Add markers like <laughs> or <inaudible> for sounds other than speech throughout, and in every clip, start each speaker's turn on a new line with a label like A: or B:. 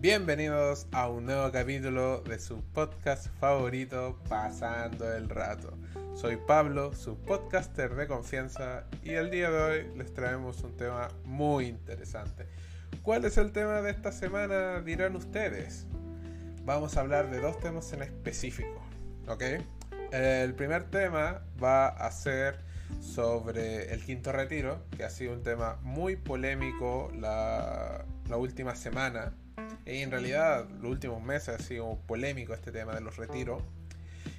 A: Bienvenidos a un nuevo capítulo de su podcast favorito, Pasando el Rato. Soy Pablo, su podcaster de confianza, y el día de hoy les traemos un tema muy interesante. ¿Cuál es el tema de esta semana? Dirán ustedes. Vamos a hablar de dos temas en específico, ¿ok? El primer tema va a ser sobre el quinto retiro, que ha sido un tema muy polémico la, la última semana y en realidad, los últimos meses ha sido polémico este tema de los retiros.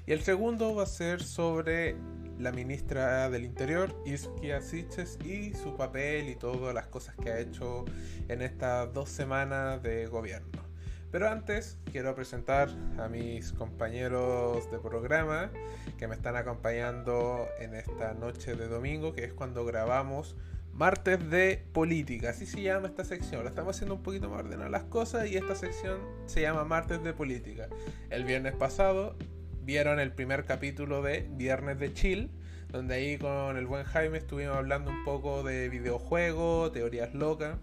A: Y el segundo va a ser sobre la ministra del Interior, Isquia Siches, y su papel y todas las cosas que ha hecho en estas dos semanas de gobierno. Pero antes quiero presentar a mis compañeros de programa que me están acompañando en esta noche de domingo, que es cuando grabamos Martes de política, así se llama esta sección. La estamos haciendo un poquito más ordenadas las cosas y esta sección se llama Martes de política. El viernes pasado vieron el primer capítulo de Viernes de Chill, donde ahí con el buen Jaime estuvimos hablando un poco de videojuegos, teorías locas.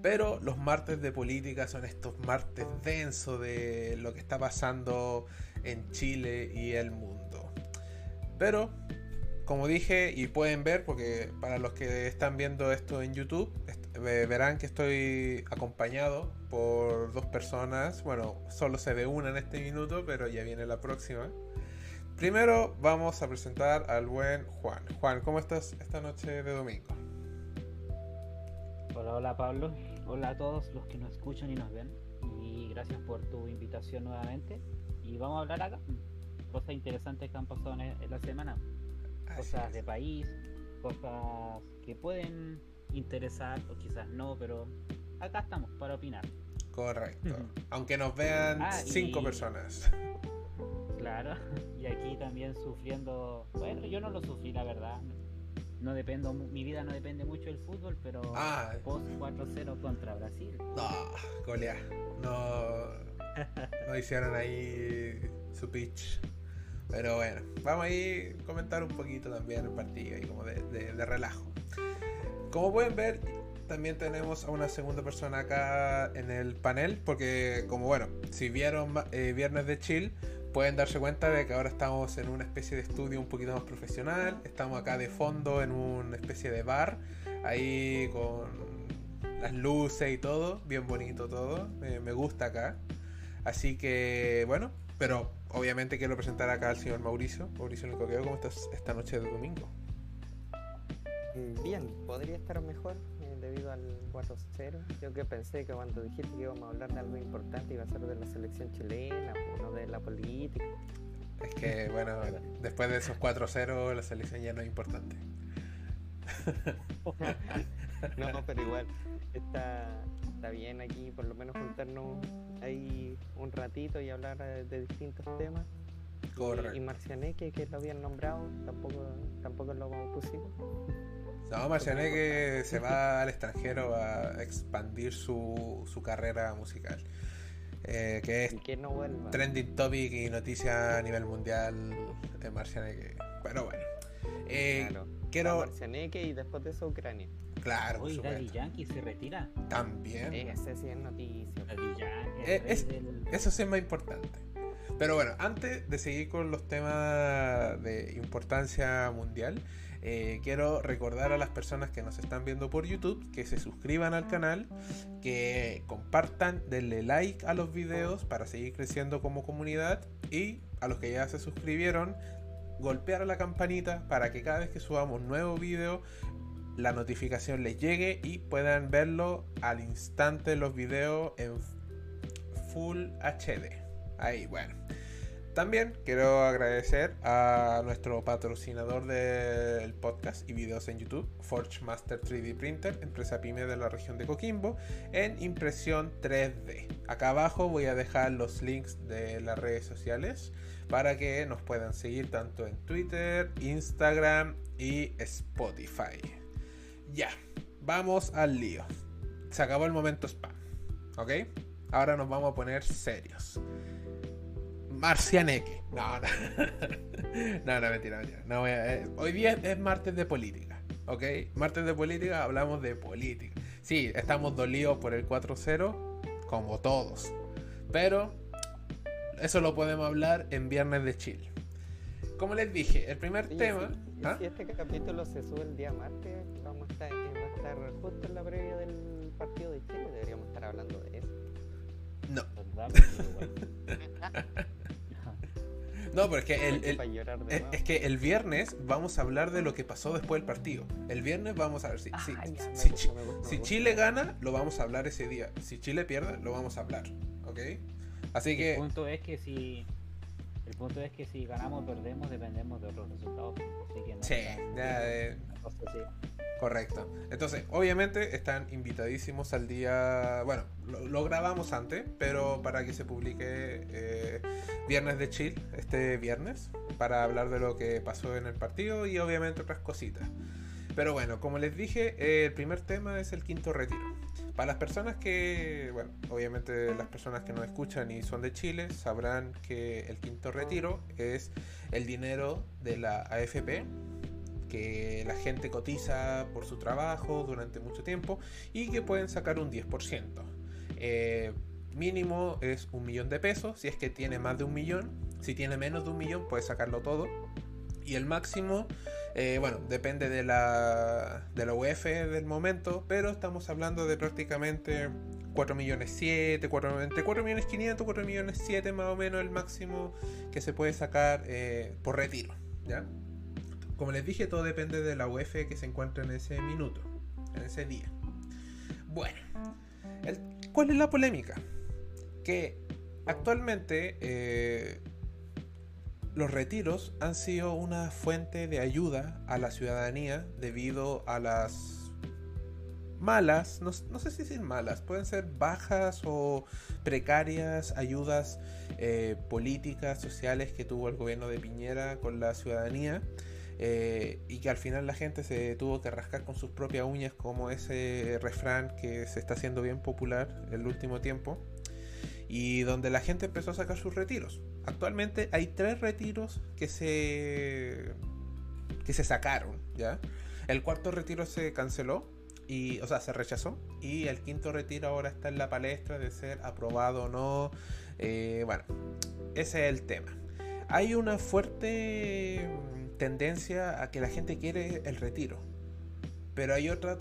A: Pero los martes de política son estos martes densos de lo que está pasando en Chile y el mundo. Pero como dije y pueden ver, porque para los que están viendo esto en YouTube, verán que estoy acompañado por dos personas. Bueno, solo se ve una en este minuto, pero ya viene la próxima. Primero vamos a presentar al buen Juan. Juan, ¿cómo estás esta noche de domingo?
B: Hola, hola Pablo. Hola a todos los que nos escuchan y nos ven. Y gracias por tu invitación nuevamente. Y vamos a hablar acá. Cosas interesantes que han pasado en la semana cosas de país, cosas que pueden interesar o quizás no, pero acá estamos para opinar.
A: Correcto. Aunque nos vean ah, cinco personas.
B: Claro, y aquí también sufriendo, bueno, yo no lo sufrí la verdad. No dependo, mi vida no depende mucho del fútbol, pero ah. post 4-0 contra Brasil.
A: No, golea. No, no hicieron ahí su pitch. Pero bueno, vamos a ir a comentar un poquito también el partido y como de, relajo. Como pueden ver, también tenemos a una segunda persona acá en el panel, porque como bueno, si vieron eh, Viernes de Chill, pueden darse cuenta de que ahora estamos en una especie de estudio un poquito más profesional, estamos acá de fondo en una especie de bar, ahí con las luces y todo, bien bonito todo, me gusta acá. Así que bueno, pero obviamente quiero presentar acá al señor Mauricio. Mauricio Nicoqueo, ¿cómo estás esta noche de domingo?
C: Mm, bien, podría estar mejor eh, debido al 4-0. Yo que pensé que cuando dijiste que íbamos a hablar de algo importante iba a ser de la selección chilena, no de la política.
A: Es que, bueno, después de esos 4-0 la selección ya no es importante. <laughs>
C: no, pero igual, está, está bien aquí por lo menos juntarnos ahí un ratito y hablar eh, de distintos temas. Correcto. Y, Marcianeque, que lo habían nombrado, tampoco, tampoco lo pusimos.
A: No, Marcianeque se va al extranjero a expandir su, su carrera musical. Eh, que es
C: que no
A: trending topic y noticia a nivel mundial de Marcianeque. Pero bueno.
C: Eh, claro. Quiero... Marcianeque y después de eso Ucrania.
A: Claro,
B: Uy, Daddy Yankee se retira.
A: También.
C: Ese sí es noticia.
B: Daddy Yankee.
A: Eh, eso sí es más importante. Pero bueno, antes de seguir con los temas de importancia mundial, eh, quiero recordar a las personas que nos están viendo por YouTube que se suscriban al canal, que compartan, denle like a los videos para seguir creciendo como comunidad y a los que ya se suscribieron, golpear la campanita para que cada vez que subamos nuevo video la notificación les llegue y puedan verlo al instante los videos en Full HD. Ahí, bueno. También quiero agradecer a nuestro patrocinador del podcast y videos en YouTube, Forge Master 3D Printer, empresa pyme de la región de Coquimbo, en impresión 3D. Acá abajo voy a dejar los links de las redes sociales para que nos puedan seguir tanto en Twitter, Instagram y Spotify. Ya, vamos al lío. Se acabó el momento spam. ¿Ok? Ahora nos vamos a poner serios. Marcianeque. No, no. <laughs> no, no, mentira, mentira. No, eh, hoy día es martes de política. ¿Ok? Martes de política, hablamos de política. Sí, estamos dolidos por el 4-0, como todos. Pero eso lo podemos hablar en Viernes de Chile. Como les dije, el primer tema.
C: Si, ¿ah? si este capítulo se sube el día martes, vamos a estar, va a estar justo en la previa del partido de Chile. Deberíamos estar hablando de eso.
A: No. <laughs> <laughs> No, pero es que el, es, que el viernes vamos a hablar de lo que pasó después del partido. El viernes vamos a ver si, si, Chile gana, lo vamos a hablar ese día. Si Chile pierde, lo vamos a hablar. ¿Ok? Así que.
B: El punto es que si. El punto es que si ganamos o perdemos, dependemos de otros resultados.
A: sí, ya, Correcto. Entonces, obviamente están invitadísimos al día. Bueno, lo, grabamos antes, pero para que se publique eh, Viernes de Chill este viernes, para hablar de lo que pasó en el partido y obviamente otras cositas. Pero bueno, como les dije, eh, el primer tema es el quinto retiro. Para las personas que, bueno, obviamente las personas que nos escuchan y son de Chile sabrán que el quinto retiro es el dinero de la AFP que la gente cotiza por su trabajo durante mucho tiempo y que pueden sacar un 10%. Eh, mínimo es un millón de pesos, si es que tiene más de un millón. Si tiene menos de un millón, puede sacarlo todo. Y el máximo, eh, bueno, depende de la, de la UEF del momento, pero estamos hablando de prácticamente 4 millones 7, 4, entre 4 millones 500, 4 millones 7 más o menos el máximo que se puede sacar eh, por retiro. ¿ya? Como les dije, todo depende de la UEF que se encuentra en ese minuto, en ese día. Bueno, ¿cuál es la polémica? Que actualmente eh, los retiros han sido una fuente de ayuda a la ciudadanía debido a las malas, no, sé si decir malas, pueden ser bajas o precarias ayudas eh, políticas, sociales que tuvo el gobierno de Piñera con la ciudadanía eh, y que al final la gente se tuvo que rascar con sus propias uñas como ese refrán que se está haciendo bien popular el último tiempo y donde la gente empezó a sacar sus retiros. Actualmente hay tres retiros que se que se sacaron, ¿ya? El cuarto retiro se canceló y, o sea, se rechazó y el quinto retiro ahora está en la palestra de ser aprobado o no. Eh, bueno, ese es el tema. Hay una fuerte tendencia a que la gente quiere el retiro. Pero hay otra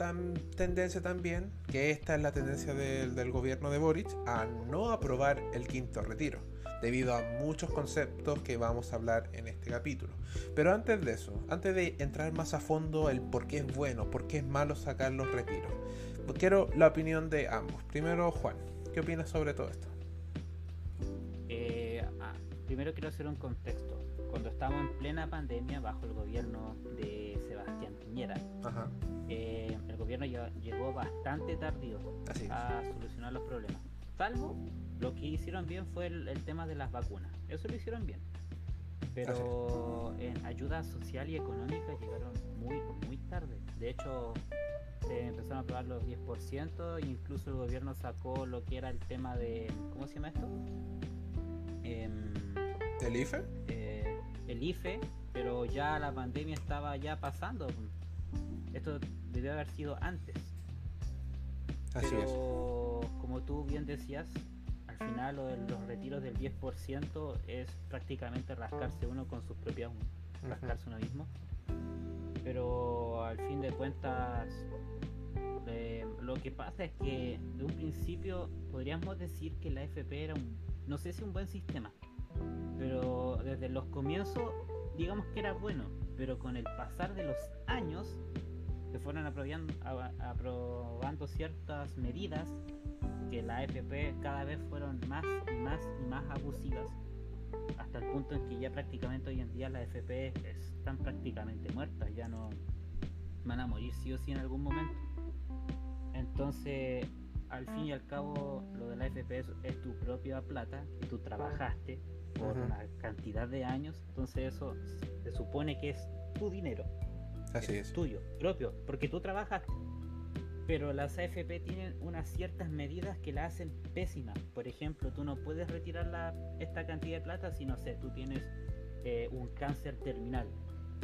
A: tendencia también, que esta es la tendencia del gobierno de Boric, a no aprobar el quinto retiro, debido a muchos conceptos que vamos a hablar en este capítulo. Pero antes de eso, antes de entrar más a fondo el por qué es bueno, por qué es malo sacar los retiros, quiero la opinión de ambos. Primero, Juan, ¿qué opinas sobre todo esto?
B: Eh, ah, primero quiero hacer un contexto cuando estábamos en plena pandemia bajo el gobierno de Sebastián Piñera, eh, el gobierno llegó bastante tardío a solucionar los problemas. Salvo lo que hicieron bien fue el, tema de las vacunas. Eso lo hicieron bien. Pero en ayuda social y económica llegaron muy, muy tarde. De hecho, se empezaron a aprobar los 10%, incluso el gobierno sacó lo que era el tema de. ¿Cómo se llama esto?
A: Eh, ¿El IFE?
B: el IFE, pero ya la pandemia estaba ya pasando. Esto debió haber sido antes. Así pero, como tú bien decías, final lo de los retiros del 10% es prácticamente rascarse uno con sus propias rascarse uno mismo. Pero al fin de cuentas, eh, lo que pasa es que de un principio podríamos decir que la FP era un, no sé si un buen sistema, pero desde los comienzos, digamos que era bueno, pero con el pasar de los años, se fueron aprobando, aprobando ciertas medidas que la AFP cada vez fueron más y más y más abusivas, hasta el punto en que ya prácticamente hoy en día las AFP están prácticamente muertas, ya no van a morir sí o sí en algún momento. Entonces, al fin y al cabo, lo de la AFP es tu propia plata que tú trabajaste por una cantidad de años, entonces eso se supone que es tu dinero.
A: Así es,
B: Tuyo, propio, porque tú trabajas. Pero las AFP tienen unas ciertas medidas que la hacen pésima. Por ejemplo, tú no puedes retirar la, esta cantidad de plata si no sé, tú tienes eh, un cáncer terminal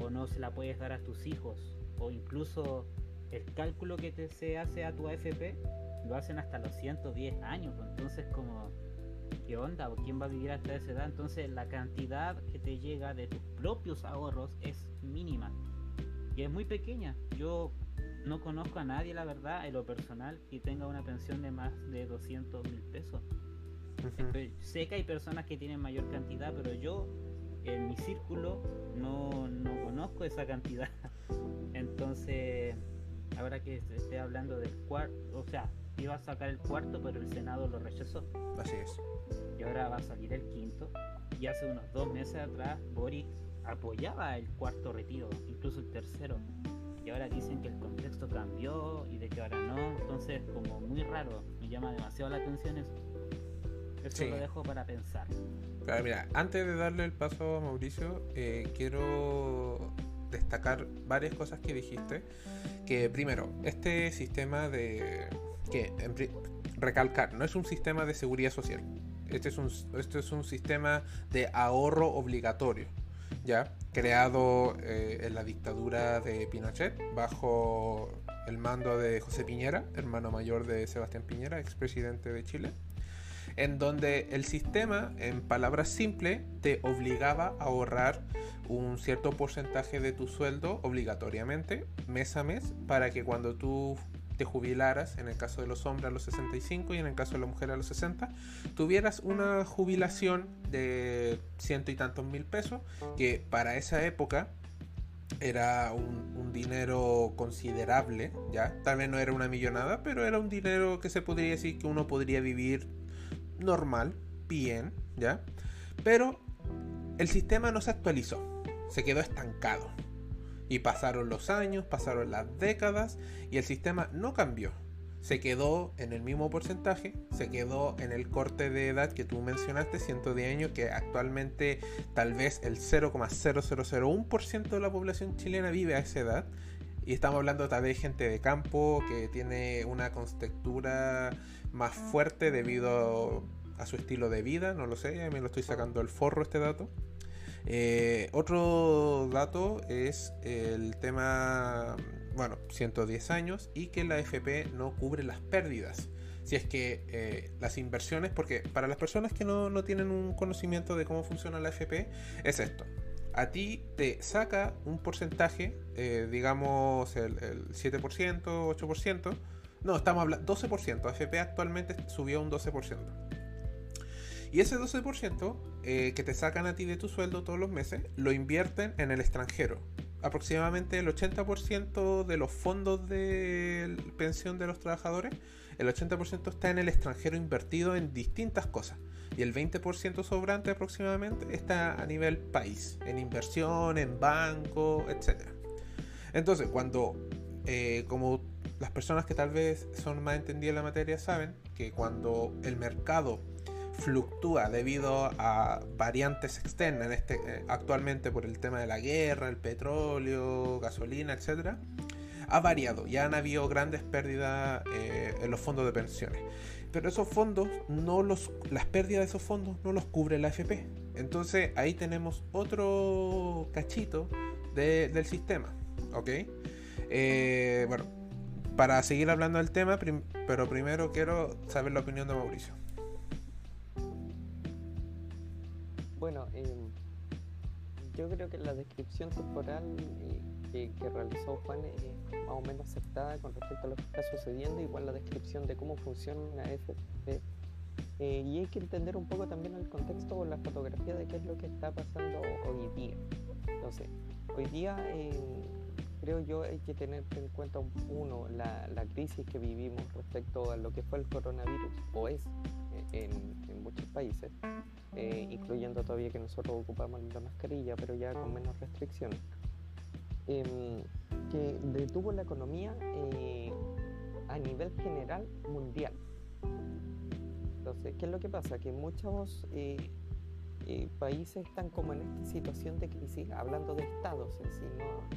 B: o no se la puedes dar a tus hijos o incluso el cálculo que te, se hace a tu AFP lo hacen hasta los 110 años. Pues, entonces como, ¿qué onda? ¿Quién va a vivir hasta esa edad? Entonces la cantidad que te llega de tus propios ahorros es mínima y es muy pequeña. Yo no conozco a nadie, la verdad, en lo personal, que tenga una pensión de más de 200 mil pesos. Sé que hay personas que tienen mayor cantidad, pero yo en mi círculo no, no conozco esa cantidad. <laughs> Entonces, ahora que esté hablando del cuarto, o sea, iba a sacar el cuarto, pero el Senado lo rechazó.
A: Así es.
B: Y ahora va a salir el quinto. Y hace unos dos meses atrás, Boris apoyaba el cuarto retiro, incluso el tercero y ahora dicen que el contexto cambió y de que ahora no, entonces como muy raro, me llama demasiado la atención eso. Eso lo dejo para pensar.
A: Claro, mira, antes de darle el paso a Mauricio, eh, quiero destacar varias cosas que dijiste. Que primero, este sistema de... que recalcar, no es un sistema de seguridad social. Este es un, este es un sistema de ahorro obligatorio. ¿Ya? creado eh, en la dictadura de Pinochet bajo el mando de José Piñera, hermano mayor de Sebastián Piñera, expresidente de Chile, en donde el sistema, en palabras simples, te obligaba a ahorrar un cierto porcentaje de tu sueldo obligatoriamente mes a mes para que cuando tú te jubilaras, en el caso de los hombres a los 65 y en el caso de la mujer a los 60, tuvieras una jubilación de ciento y tantos mil pesos, que para esa época era un, dinero considerable, ¿ya? Tal vez no era una millonada, pero era un dinero que se podría decir que uno podría vivir normal, bien, ¿ya? Pero el sistema no se actualizó, se quedó estancado. Y pasaron los años, pasaron las décadas y el sistema no cambió. Se quedó en el mismo porcentaje, se quedó en el corte de edad que tú mencionaste, 110 años, que actualmente tal vez el 0,0001% de la población chilena vive a esa edad. Y estamos hablando tal vez de gente de campo que tiene una contextura más fuerte debido a su estilo de vida, no lo sé, me lo estoy sacando el forro este dato. Eh, otro dato es el tema, bueno, 110 años y que la FP no cubre las pérdidas. Si es que eh, las inversiones, porque para las personas que no, tienen un conocimiento de cómo funciona la FP, es esto. A ti te saca un porcentaje, eh, digamos el, el 7%, 8%. No, estamos hablando 12%. AFP actualmente subió un 12%. Y ese 12% eh, que te sacan a ti de tu sueldo todos los meses, lo invierten en el extranjero. Aproximadamente el 80% de los fondos de pensión de los trabajadores, el 80% está en el extranjero invertido en distintas cosas. Y el 20% sobrante aproximadamente está a nivel país, en inversión, en banco, etc. Entonces, cuando, eh, como las personas que tal vez son más entendidas en la materia saben, que cuando el mercado fluctúa debido a variantes externas, este, eh, actualmente por el tema de la guerra, el petróleo, gasolina, etc., ha variado. Ya han habido grandes pérdidas eh, en los fondos de pensiones. Pero esos fondos, no los, las pérdidas de esos fondos no los cubre la AFP. Entonces ahí tenemos otro cachito del sistema. ¿Ok? Eh, bueno, para seguir hablando del tema, pero primero quiero saber la opinión de Mauricio.
C: Bueno, em, yo creo que la descripción temporal eh, que, realizó Juan es más o menos aceptada con respecto a lo que está sucediendo, igual la descripción de cómo funciona una FP. Eh, y hay que entender un poco también el contexto o la fotografía de qué es lo que está pasando hoy día. Entonces, hoy día em, creo yo hay que tener en cuenta, uno, la, la, crisis que vivimos respecto a lo que fue el coronavirus, o es eh, en, muchos países. Eh, incluyendo todavía que nosotros ocupamos la mascarilla, pero ya con menos restricciones, em, que detuvo la economía eh, a nivel general mundial. Entonces, ¿qué es lo que pasa? Que muchos eh, países están como en esta situación de crisis, hablando de estados en sí,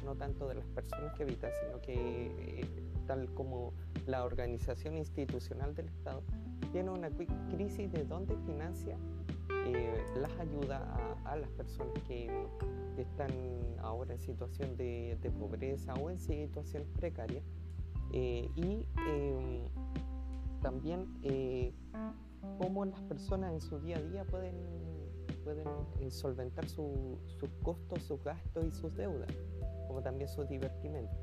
C: no, tanto de las personas que habitan, sino que tal como la organización institucional del Estado tiene una crisis de dónde financia eh, las ayudas a, las personas que, están ahora en situación de, pobreza o en situaciones precarias. Eh, y em, también eh, cómo las personas en su día a día pueden, pueden solventar sus costos, sus gastos y sus deudas, como también sus divertimentos.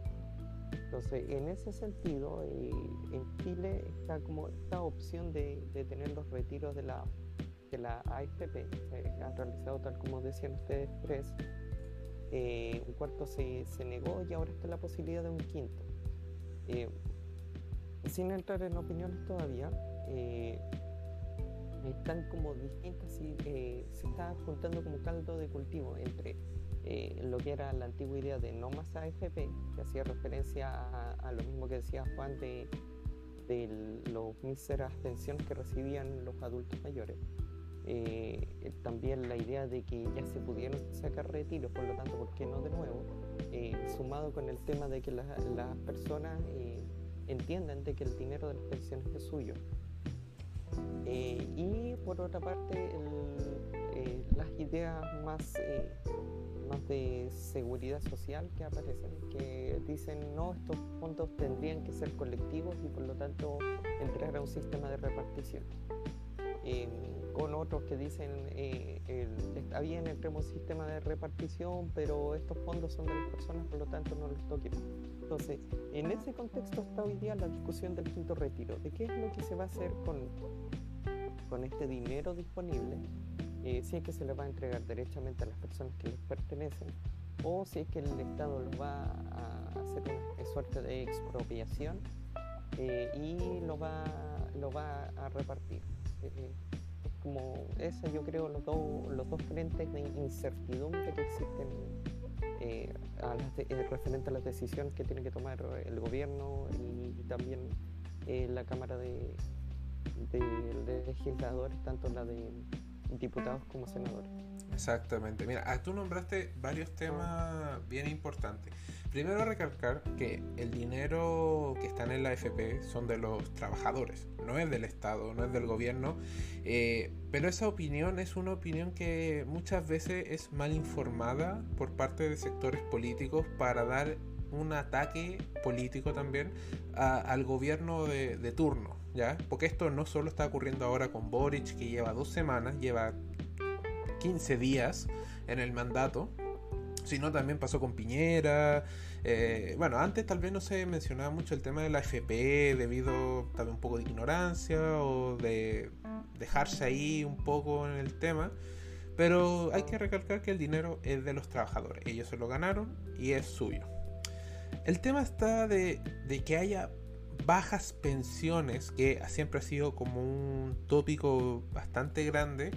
C: Entonces, en ese sentido, en Chile está como esta opción de, de tener los retiros de la que la AFP han realizado, tal como decían ustedes tres, eh, un cuarto se, se, negó y ahora está la posibilidad de un quinto. Eh, sin entrar en opiniones todavía, eh, están como distintas y se está juntando como caldo de cultivo entre lo que era la antigua idea de no más AFP, que hacía referencia a, lo mismo que decía Juan de, de los míseras pensiones que recibían los adultos mayores, eh, también la idea de que ya se pudieron sacar retiros, por lo tanto, ¿por qué no de nuevo? Eh, sumado con el tema de que las personas eh, entiendan de que el dinero de las pensiones es suyo. Y por otra parte, las ideas más, más de seguridad social que aparecen, que dicen no, estos fondos tendrían que ser colectivos y por lo tanto entrar a un sistema de repartición con otros que dicen eh, está bien, entremos sistema de repartición, pero estos fondos son de las personas, por lo tanto no les toquen. Entonces, en ese contexto está hoy día la discusión del quinto retiro, de qué es lo que se va a hacer con, con este dinero disponible, eh, si es que se le va a entregar derechamente a las personas que les pertenecen, o si es que el Estado lo va a hacer una suerte de expropiación eh, y lo va, lo va a repartir como ese, yo creo, los dos, los dos frentes de incertidumbre que existen eh, eh, referente a las decisiones que tiene que tomar el gobierno y, también eh, la Cámara de, de, Legisladores, tanto la de diputados como senadores.
A: Exactamente. Mira, ah, tú nombraste varios temas bien importantes. Primero recalcar que el dinero que está en la AFP son de los trabajadores, no es del Estado, no es del gobierno, eh, pero esa opinión es una opinión que muchas veces es mal informada por parte de sectores políticos para dar un ataque político también al gobierno de, de, turno, ¿ya? Porque esto no solo está ocurriendo ahora con Boric, que lleva dos semanas, lleva 15 días en el mandato, sino también pasó con Piñera. Eh, bueno, antes tal vez no se mencionaba mucho el tema de la FP debido también un poco de ignorancia o de dejarse ahí un poco en el tema. Pero hay que recalcar que el dinero es de los trabajadores. Ellos se lo ganaron y es suyo. El tema está de, de que haya bajas pensiones, que siempre ha sido como un tópico bastante grande,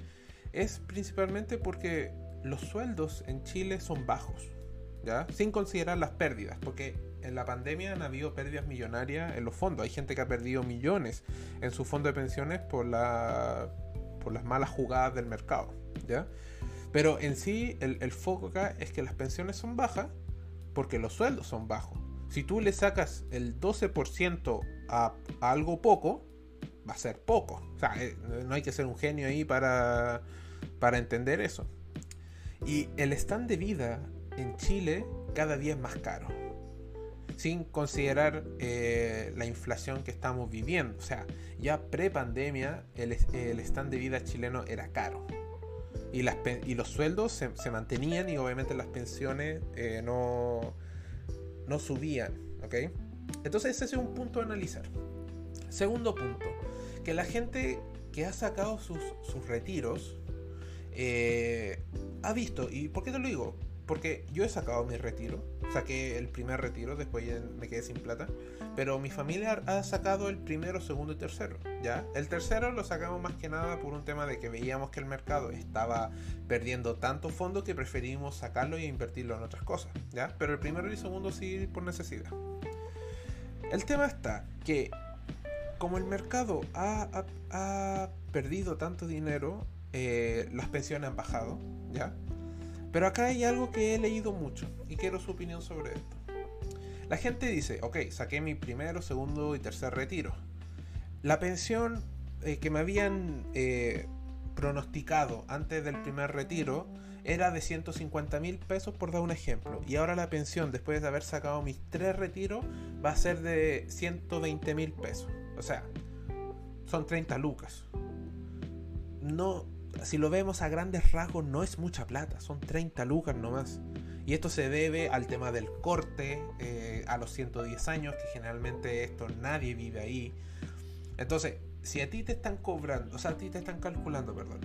A: es principalmente porque los sueldos en Chile son bajos, ¿ya? Sin considerar las pérdidas, porque en la pandemia han habido pérdidas millonarias en los fondos. Hay gente que ha perdido millones en su fondo de pensiones por, la, por las malas jugadas del mercado, ¿ya? Pero en sí, el, foco acá es que las pensiones son bajas porque los sueldos son bajos. Si tú le sacas el 12% a, a algo poco, va a ser poco. O sea, eh, no hay que ser un genio ahí para, para entender eso. Y el stand de vida en Chile cada día es más caro. Sin considerar eh, la inflación que estamos viviendo. O sea, ya pre-pandemia el, stand de vida chileno era caro. Y, las, y los sueldos se, mantenían y obviamente las pensiones eh, no, no subían. ¿Ok? Entonces ese es un punto a analizar. Segundo punto, que la gente que ha sacado sus, sus retiros eh, ha visto, ¿y por qué te lo digo? Porque yo he sacado mi retiro, saqué el primer retiro, después me quedé sin plata, pero mi familia ha sacado el primero, segundo y tercero, ¿ya? El tercero lo sacamos más que nada por un tema de que veíamos que el mercado estaba perdiendo tanto fondo que preferimos sacarlo y invertirlo en otras cosas, ¿ya? Pero el primero y segundo sí por necesidad. El tema está que como el mercado ha, ha perdido tanto dinero, eh, las pensiones han bajado, ¿ya? Pero acá hay algo que he leído mucho y quiero su opinión sobre esto. La gente dice, ok, saqué mi primero, segundo y tercer retiro. La pensión eh, que me habían eh, pronosticado antes del primer retiro era de 150 mil pesos por dar un ejemplo. Y ahora la pensión, después de haber sacado mis tres retiros, va a ser de 120 mil pesos. O sea, son 30 lucas. No, si lo vemos a grandes rasgos, no es mucha plata, son 30 lucas nomás. Y esto se debe al tema del corte eh, a los 110 años, que generalmente esto nadie vive ahí. Entonces, si a ti te están cobrando, o sea, a ti te están calculando, perdón,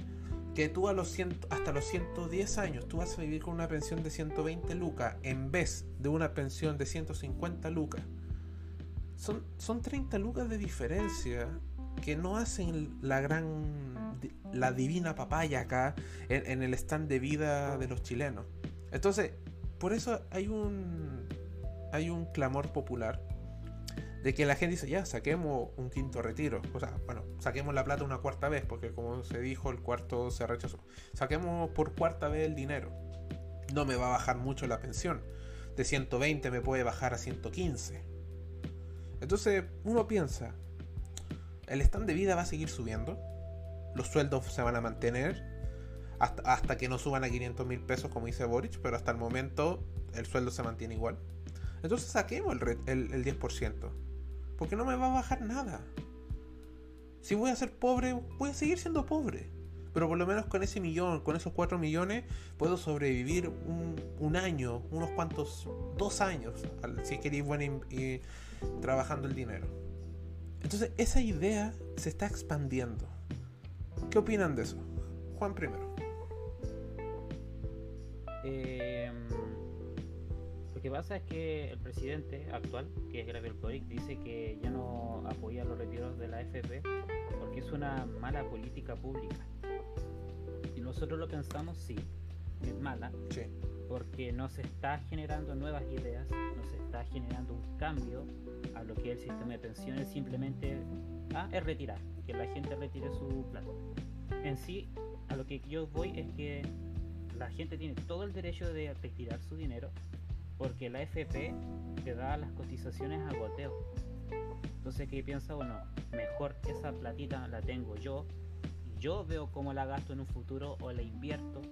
A: que tú a los hasta los 110 años tú vas a vivir con una pensión de 120 lucas en vez de una pensión de 150 lucas. Son, son 30 lucas de diferencia que no hacen la gran, la divina papaya acá en, el stand de vida de los chilenos. Entonces, por eso hay un, hay un clamor popular de que la gente dice, ya, saquemos un quinto retiro. O sea, bueno, saquemos la plata una cuarta vez, porque como se dijo, el cuarto se rechazó. Saquemos por cuarta vez el dinero. No me va a bajar mucho la pensión. De 120 me puede bajar a 115. Entonces, uno piensa, el stand de vida va a seguir subiendo. Los sueldos se van a mantener. Hasta, hasta que no suban a 500 mil pesos, como dice Boric, pero hasta el momento el sueldo se mantiene igual. Entonces saquemos el, el, el 10%. Porque no me va a bajar nada. Si voy a ser pobre, voy a seguir siendo pobre. Pero por lo menos con ese millón, con esos 4 millones, puedo sobrevivir un, año, unos cuantos, dos años, si queréis bueno y, trabajando el dinero. Entonces esa idea se está expandiendo. ¿Qué opinan de eso? Juan primero.
B: Eh, que pasa es que el presidente actual, que es Gabriel Boric, dice que ya no apoya los retiros de la FP porque es una mala política pública. Y nosotros lo pensamos, sí, es mala, porque no se está generando nuevas ideas, no se está generando un cambio a lo que es el sistema de pensiones, simplemente ah, es retirar, que la gente retire su plata. En sí, a lo que yo voy es que la gente tiene todo el derecho de retirar su dinero porque la FP te da las cotizaciones a goteo. Entonces, ¿qué piensa? Bueno, mejor esa platita la tengo yo. Yo veo cómo la gasto en un futuro o la invierto.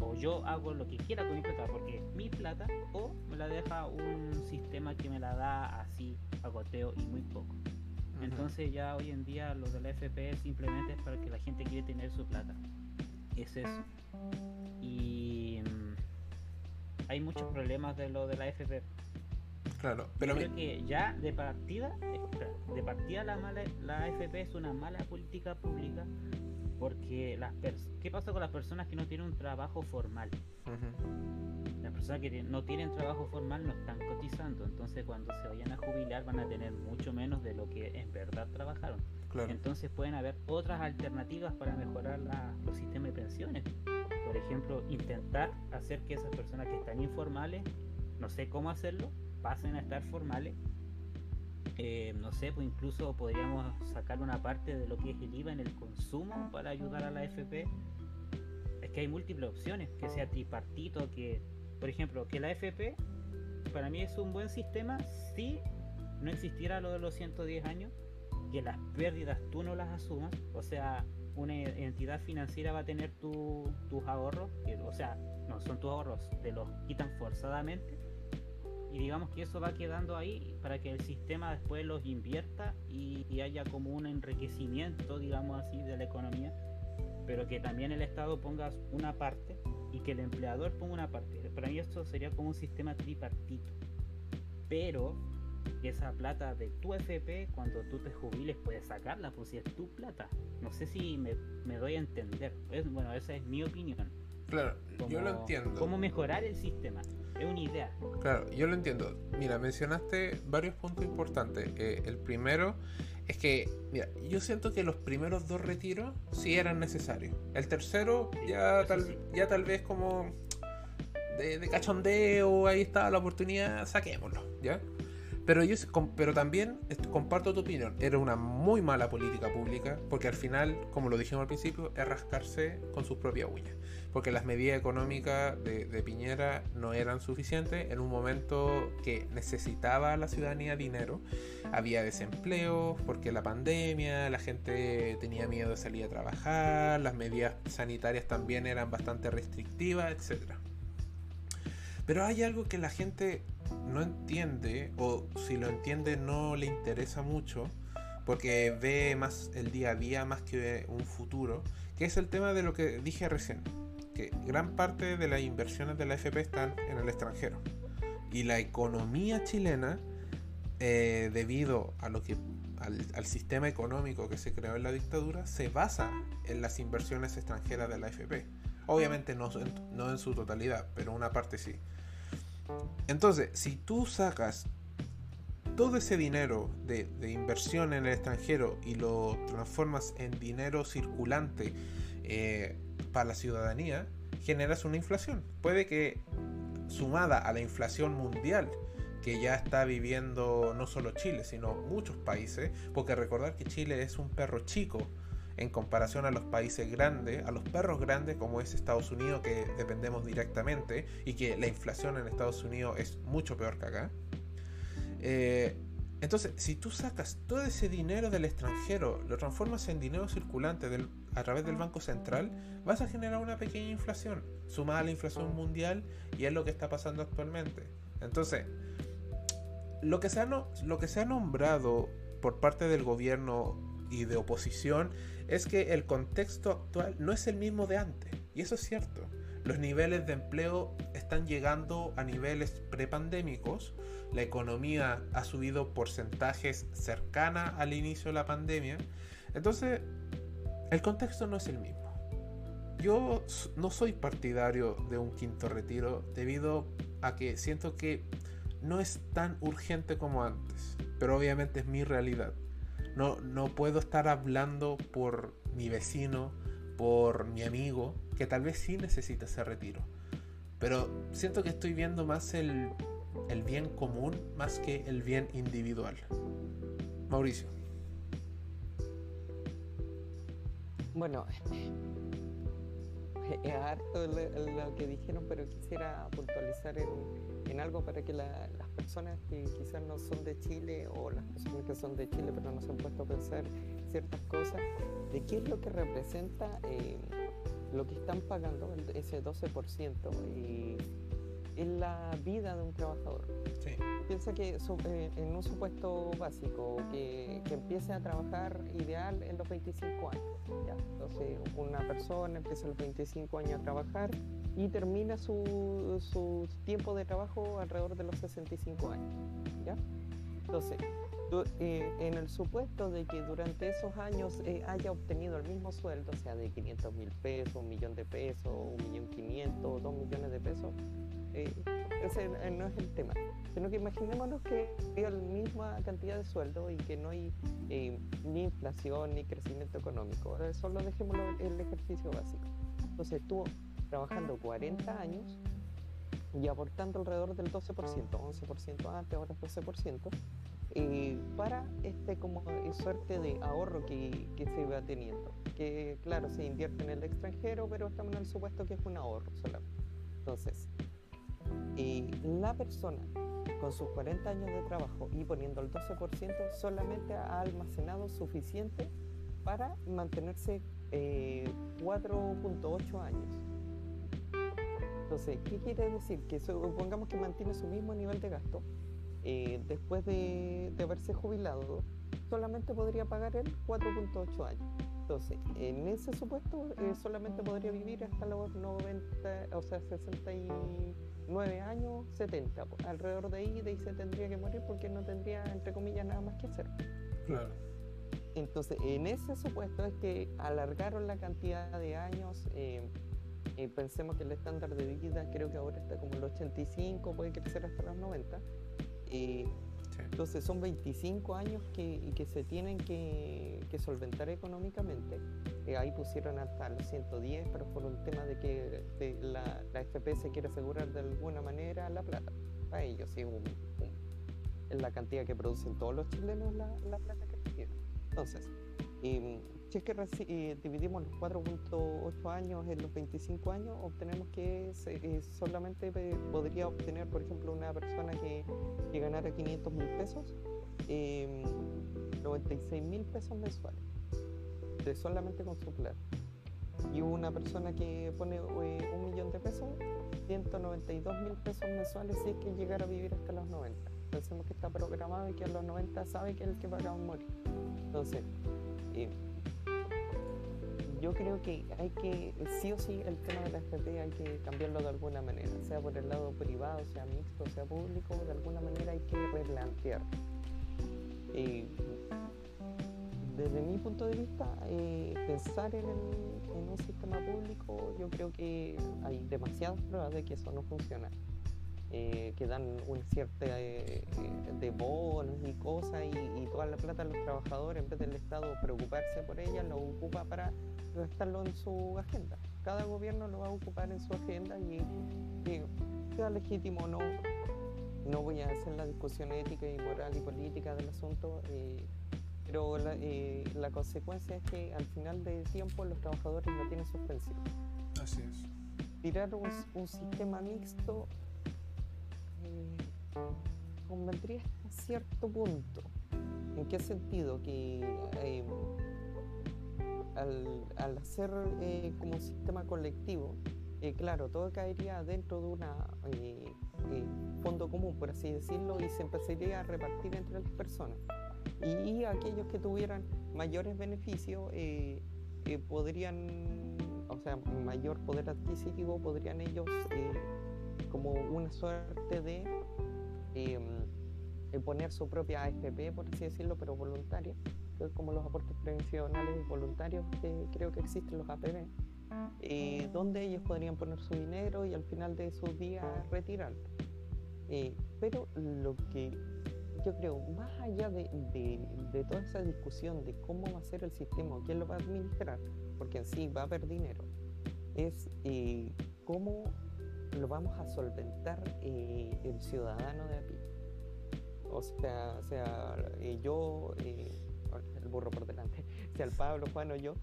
B: O yo hago lo que quiera con mi plata porque es mi plata. O me la deja un sistema que me la da así a goteo y muy poco. Entonces ya hoy en día lo de la FP simplemente es para que la gente quiere tener su plata. Es eso. Y hay muchos problemas de lo de la FP.
A: Claro, pero
B: creo que ya de partida, de partida la mala, la FP es una mala política pública porque las ¿qué pasa con las personas que no tienen un trabajo formal? Las personas que no tienen trabajo formal no están cotizando, entonces cuando se vayan a jubilar van a tener mucho menos de lo que en verdad trabajaron. Entonces pueden haber otras alternativas para mejorar los sistemas de pensiones por ejemplo, intentar hacer que esas personas que están informales, no sé cómo hacerlo, pasen a estar formales. Eh, no sé, pues incluso podríamos sacar una parte de lo que es el IVA en el consumo para ayudar a la FP. Es que hay múltiples opciones, que sea tripartito, que, por ejemplo, que la FP para mí es un buen sistema si no existiera lo de los 110 años, que las pérdidas tú no las asumas, o sea, una entidad financiera va a tener tus ahorros, o sea, no son tus ahorros, te los quitan forzadamente y digamos que eso va quedando ahí para que el sistema después los invierta y, haya como un enriquecimiento, digamos así, de la economía, pero que también el Estado ponga una parte y que el empleador ponga una parte. Para mí esto sería como un sistema tripartito. Pero esa plata de tu FP, cuando tú te jubiles, puedes sacarla, pues si es tu plata. No sé si me, doy a entender. bueno, esa es mi opinión.
A: Claro, yo lo entiendo.
B: ¿Cómo mejorar el sistema? Es una idea.
A: Claro, yo lo entiendo. Mira, mencionaste varios puntos importantes. Eh, el primero es que, mira, yo siento que los primeros dos retiros sí eran necesarios. El tercero ya, tal, ya tal vez como de, de, cachondeo, ahí estaba la oportunidad, saquémoslo, ¿ya? Pero, yo, pero también comparto tu opinión. Era una muy mala política pública porque al final, como lo dijimos al principio, es rascarse con sus propias uñas. Porque las medidas económicas de, Piñera no eran suficientes en un momento que necesitaba la ciudadanía dinero. Había desempleo porque la pandemia, la gente tenía miedo de salir a trabajar, las medidas sanitarias también eran bastante restrictivas, etcétera. Pero hay algo que la gente no entiende, o si lo entiende no le interesa mucho, porque ve más el día a día más que un futuro, que es el tema de lo que dije recién, que gran parte de las inversiones de la FP están en el extranjero. Y la economía chilena, eh, debido a lo que al, sistema económico que se creó en la dictadura, se basa en las inversiones extranjeras de la FP. Obviamente no, no en su totalidad, pero una parte sí. Entonces, si tú sacas todo ese dinero de, inversión en el extranjero y lo transformas en dinero circulante eh, para la ciudadanía, generas una inflación. Puede que sumada a la inflación mundial que ya está viviendo no solo Chile, sino muchos países, porque recordar que Chile es un perro chico en comparación a los países grandes, a los perros grandes como es Estados Unidos, que dependemos directamente y que la inflación en Estados Unidos es mucho peor que acá. Eh, entonces, si tú sacas todo ese dinero del extranjero, lo transformas en dinero circulante a través del Banco Central, vas a generar una pequeña inflación, sumada a la inflación mundial, y es lo que está pasando actualmente. Entonces, lo que se ha, lo que se ha nombrado por parte del gobierno y de oposición es que el contexto actual no es el mismo de antes. Y eso es cierto. Los niveles de empleo están llegando a niveles prepandémicos. La economía ha subido porcentajes cercana al inicio de la pandemia. Entonces, el contexto no es el mismo. Yo no soy partidario de un quinto retiro debido a que siento que no es tan urgente como antes. Pero obviamente es mi realidad. No, no puedo estar hablando por mi vecino, por mi amigo, que tal vez sí necesita ese retiro. Pero siento que estoy viendo más el, el bien común más que el bien individual. Mauricio.
C: Bueno, es harto lo, que dijeron, pero quisiera puntualizar en, algo para que las personas que quizás no son de Chile o las personas que son de Chile pero no se han puesto a pensar ciertas cosas, de qué es lo que representa eh, lo que están pagando, ese 12%. Y, en la vida de un trabajador. Piensa que eh, en un supuesto básico, que, que, empiece a trabajar ideal en los 25 años. Entonces, una persona empieza a los 25 años a trabajar y termina su, su tiempo de trabajo alrededor de los 65 años. ¿ya? Entonces, eh, en el supuesto de que durante esos años eh, haya obtenido el mismo sueldo, o sea, de 500 mil pesos, un millón de pesos, un millón quinientos, dos millones de pesos, eh, ese eh, no es el tema, sino que imaginémonos que hay la misma cantidad de sueldo y que no hay eh, ni inflación ni crecimiento económico. Ahora solo dejémoslo el ejercicio básico. Entonces tú trabajando 40 años y aportando alrededor del 12%, 11% antes, ahora 12%, eh, para este como suerte de ahorro que, que, se va teniendo. Que claro, se invierte en el extranjero, pero estamos en el supuesto que es un ahorro solamente. Entonces, y la persona con sus 40 años de trabajo y poniendo el 12% solamente ha almacenado suficiente para mantenerse 4.8 eh, años. Entonces, ¿qué quiere decir? Que supongamos que mantiene su mismo nivel de gasto eh, después de, de, haberse jubilado, solamente podría pagar el 4.8 años. Entonces, en ese supuesto, eh, solamente podría vivir hasta los 90, o sea, 69 años, 70. Alrededor de ahí, de ahí se tendría que morir porque no tendría, entre comillas, nada más que hacer. Claro. Entonces, en ese supuesto es que alargaron la cantidad de años. Eh, eh, pensemos que el estándar de vida creo que ahora está como el 85, puede crecer hasta los 90. Entonces son 25 años que, que se tienen que, que solventar económicamente. Eh, ahí pusieron hasta los 110, pero por un tema de que la, la, FP se quiere asegurar de alguna manera la plata. Para ellos, sí, la cantidad que producen todos los chilenos la, la plata que tienen. Entonces, si es que eh, dividimos los 4.8 años en los 25 años, obtenemos que eh, solamente podría obtener, por ejemplo, una persona que, ganara 500 mil pesos, 96 em, mil pesos mensuales, de solamente con su plata. Y una persona que pone eh, un millón de pesos, 192 mil pesos mensuales si es que llegara a vivir hasta los 90. Pensemos que está programado y que a los 90 sabe que es el que va a morir. Entonces, eh, yo creo que hay que, sí o sí, el tema de la FP hay que cambiarlo de alguna manera, sea por el lado privado, sea mixto, sea público, de alguna manera hay que replantear. Eh, desde mi punto de vista, eh, pensar en, un sistema público, yo creo que hay demasiadas pruebas de que eso no funciona. Eh, que dan una cierta eh, de bonos y cosas y, toda la plata de los trabajadores, en vez del Estado preocuparse por ella, lo ocupa para gastarlo en su agenda. Cada gobierno lo va a ocupar en su agenda y, sea legítimo o no, no voy a hacer la discusión ética y moral y política del asunto, eh, pero la, consecuencia es que al final del tiempo los trabajadores no tienen suspensión.
A: Así es.
C: Tirar un sistema mixto convendría a cierto punto. ¿En qué sentido? Que eh, al, hacer eh, como un sistema colectivo, eh, claro, todo caería dentro de un fondo común, por así decirlo, y se empezaría a repartir entre las personas. Y, aquellos que tuvieran mayores beneficios podrían, o sea, mayor poder adquisitivo, podrían ellos, como una suerte de eh, poner su propia AFP, por así decirlo, pero voluntaria, es como los aportes prevencionales voluntarios que creo que existen los APB, eh, donde ellos podrían poner su dinero y al final de sus días retirarlo. Eh, pero lo que yo creo, más allá de, de, toda esa discusión de cómo va a ser el sistema, quién lo va a administrar, porque en sí va a haber dinero, es eh, cómo lo vamos a solventar eh, el ciudadano de aquí. O sea, sea yo, el burro por delante, <laughs> sea el Pablo, Juan o yo,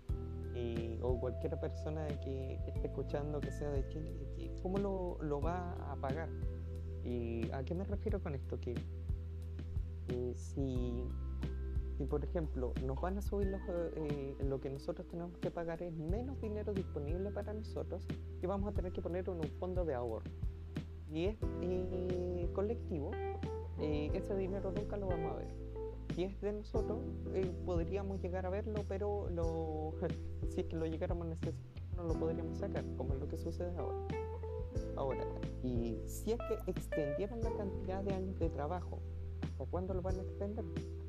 C: o cualquier persona que esté escuchando que sea de Chile, ¿cómo lo, lo va a pagar? ¿Y a qué me refiero con esto? Que si si por ejemplo nos van a subir los, eh, lo que nosotros tenemos que pagar es menos dinero disponible para nosotros y vamos a tener que poner en un fondo de ahorro. Y es colectivo, eh, ese dinero nunca lo vamos a ver. Si es de nosotros, podríamos llegar a verlo, pero lo, <laughs> si es que lo llegáramos a necesitar, no lo podríamos sacar, como es lo que sucede ahora. Ahora, y si es que extendieran la cantidad de años de trabajo, ¿hasta cuándo lo van a extender?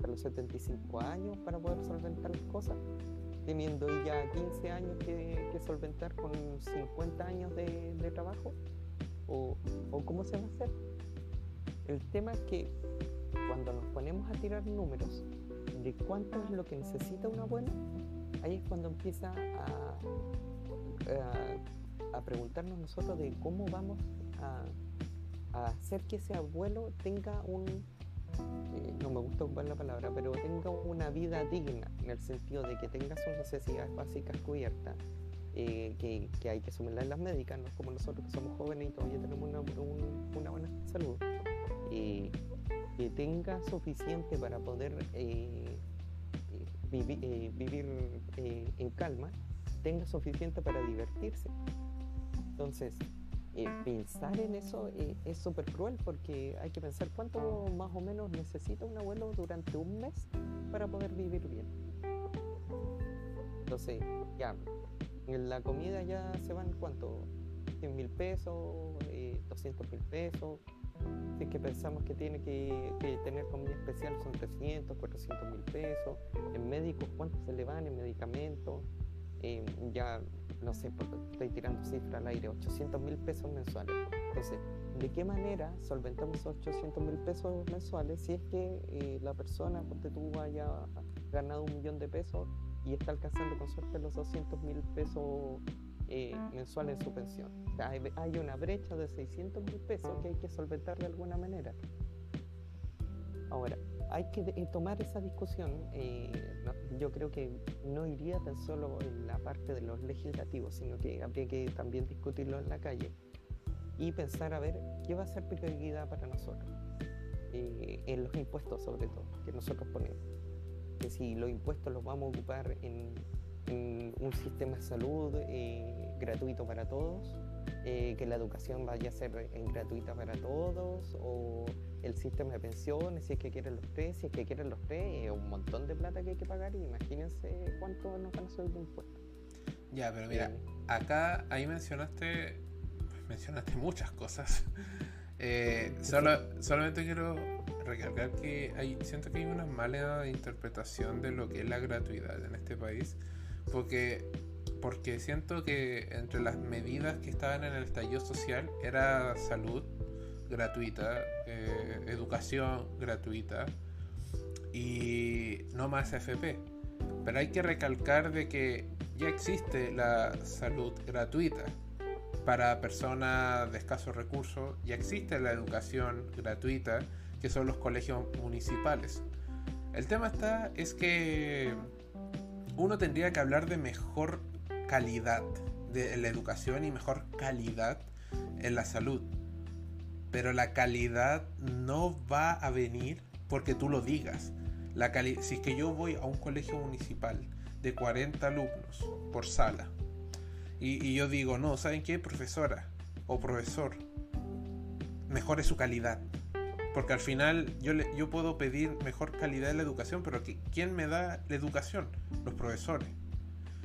C: los 75 años para poder solventar las cosas, teniendo ya 15 años que, solventar con 50 años de, trabajo, o, cómo se va a hacer. El tema es que cuando nos ponemos a tirar números de cuánto es lo que necesita un abuelo, ahí es cuando empieza a, preguntarnos nosotros de cómo vamos a, hacer que ese abuelo tenga un, eh, no me gusta ocupar la palabra, pero tenga una vida digna, en el sentido de que tenga sus necesidades básicas cubiertas, eh, que, hay que asumirlas en las médicas, como nosotros que somos jóvenes y todavía tenemos una, una buena salud, que tenga suficiente para poder vivir en calma, tenga suficiente para divertirse. Entonces, eh, pensar en eso eh, es súper cruel porque hay que pensar cuánto más o menos necesita un abuelo durante un mes para poder vivir bien. Entonces, ya, en la comida ya se van cuánto, 100 mil pesos, 200 eh, mil pesos. Si es que pensamos que tiene que, tener comida especial son 300, 400 mil pesos. En médicos, ¿cuánto se le van en medicamentos? ya no sé, estoy tirando cifra al aire, 800 mil pesos mensuales. Entonces, ¿de qué manera solventamos 800 mil pesos mensuales si es que eh, la persona, porque tú haya ganado un millón de pesos y está alcanzando con suerte los 200 mil pesos eh, mensuales en su pensión? O sea, hay, una brecha de 600 mil pesos que hay que solventar de alguna manera. Ahora, hay que eh, tomar esa discusión. Eh, yo creo que no iría tan solo en la parte de los legislativos, sino que habría que también discutirlo en la calle y pensar a ver qué va a ser prioridad para nosotros, eh, en los impuestos sobre todo, que nosotros ponemos. Que si los impuestos los vamos a ocupar en, un sistema de salud gratuito para todos, que la educación vaya a ser gratuita para todos, o el sistema de pensiones, si es que quieren los tres, si es que quieren los tres, es un montón de plata que hay que pagar y imagínense cuánto nos van a subir de impuestos.
A: Ya, pero mira, eh, acá ahí mencionaste, mencionaste muchas cosas. <laughs> Eh, solo, solamente quiero recalcar que hay, siento que hay una mala interpretación de lo que es la gratuidad en este país, porque porque siento que entre las medidas que estaban en el estallido social era salud, gratuita, eh, educación gratuita y no más FP. Pero hay que recalcar de que ya existe la salud gratuita para personas de escasos recursos, ya existe la educación gratuita, que son los colegios municipales. El tema está es que uno tendría que hablar de mejor calidad de la educación y mejor calidad en la salud pero la calidad no va a venir porque tú lo digas. La si es que yo voy a un colegio municipal de 40 alumnos por sala y, yo digo, no, ¿saben qué? Profesora o profesor, mejore su calidad. Porque al final yo, yo puedo pedir mejor calidad en la educación, pero ¿quién me da la educación? Los profesores.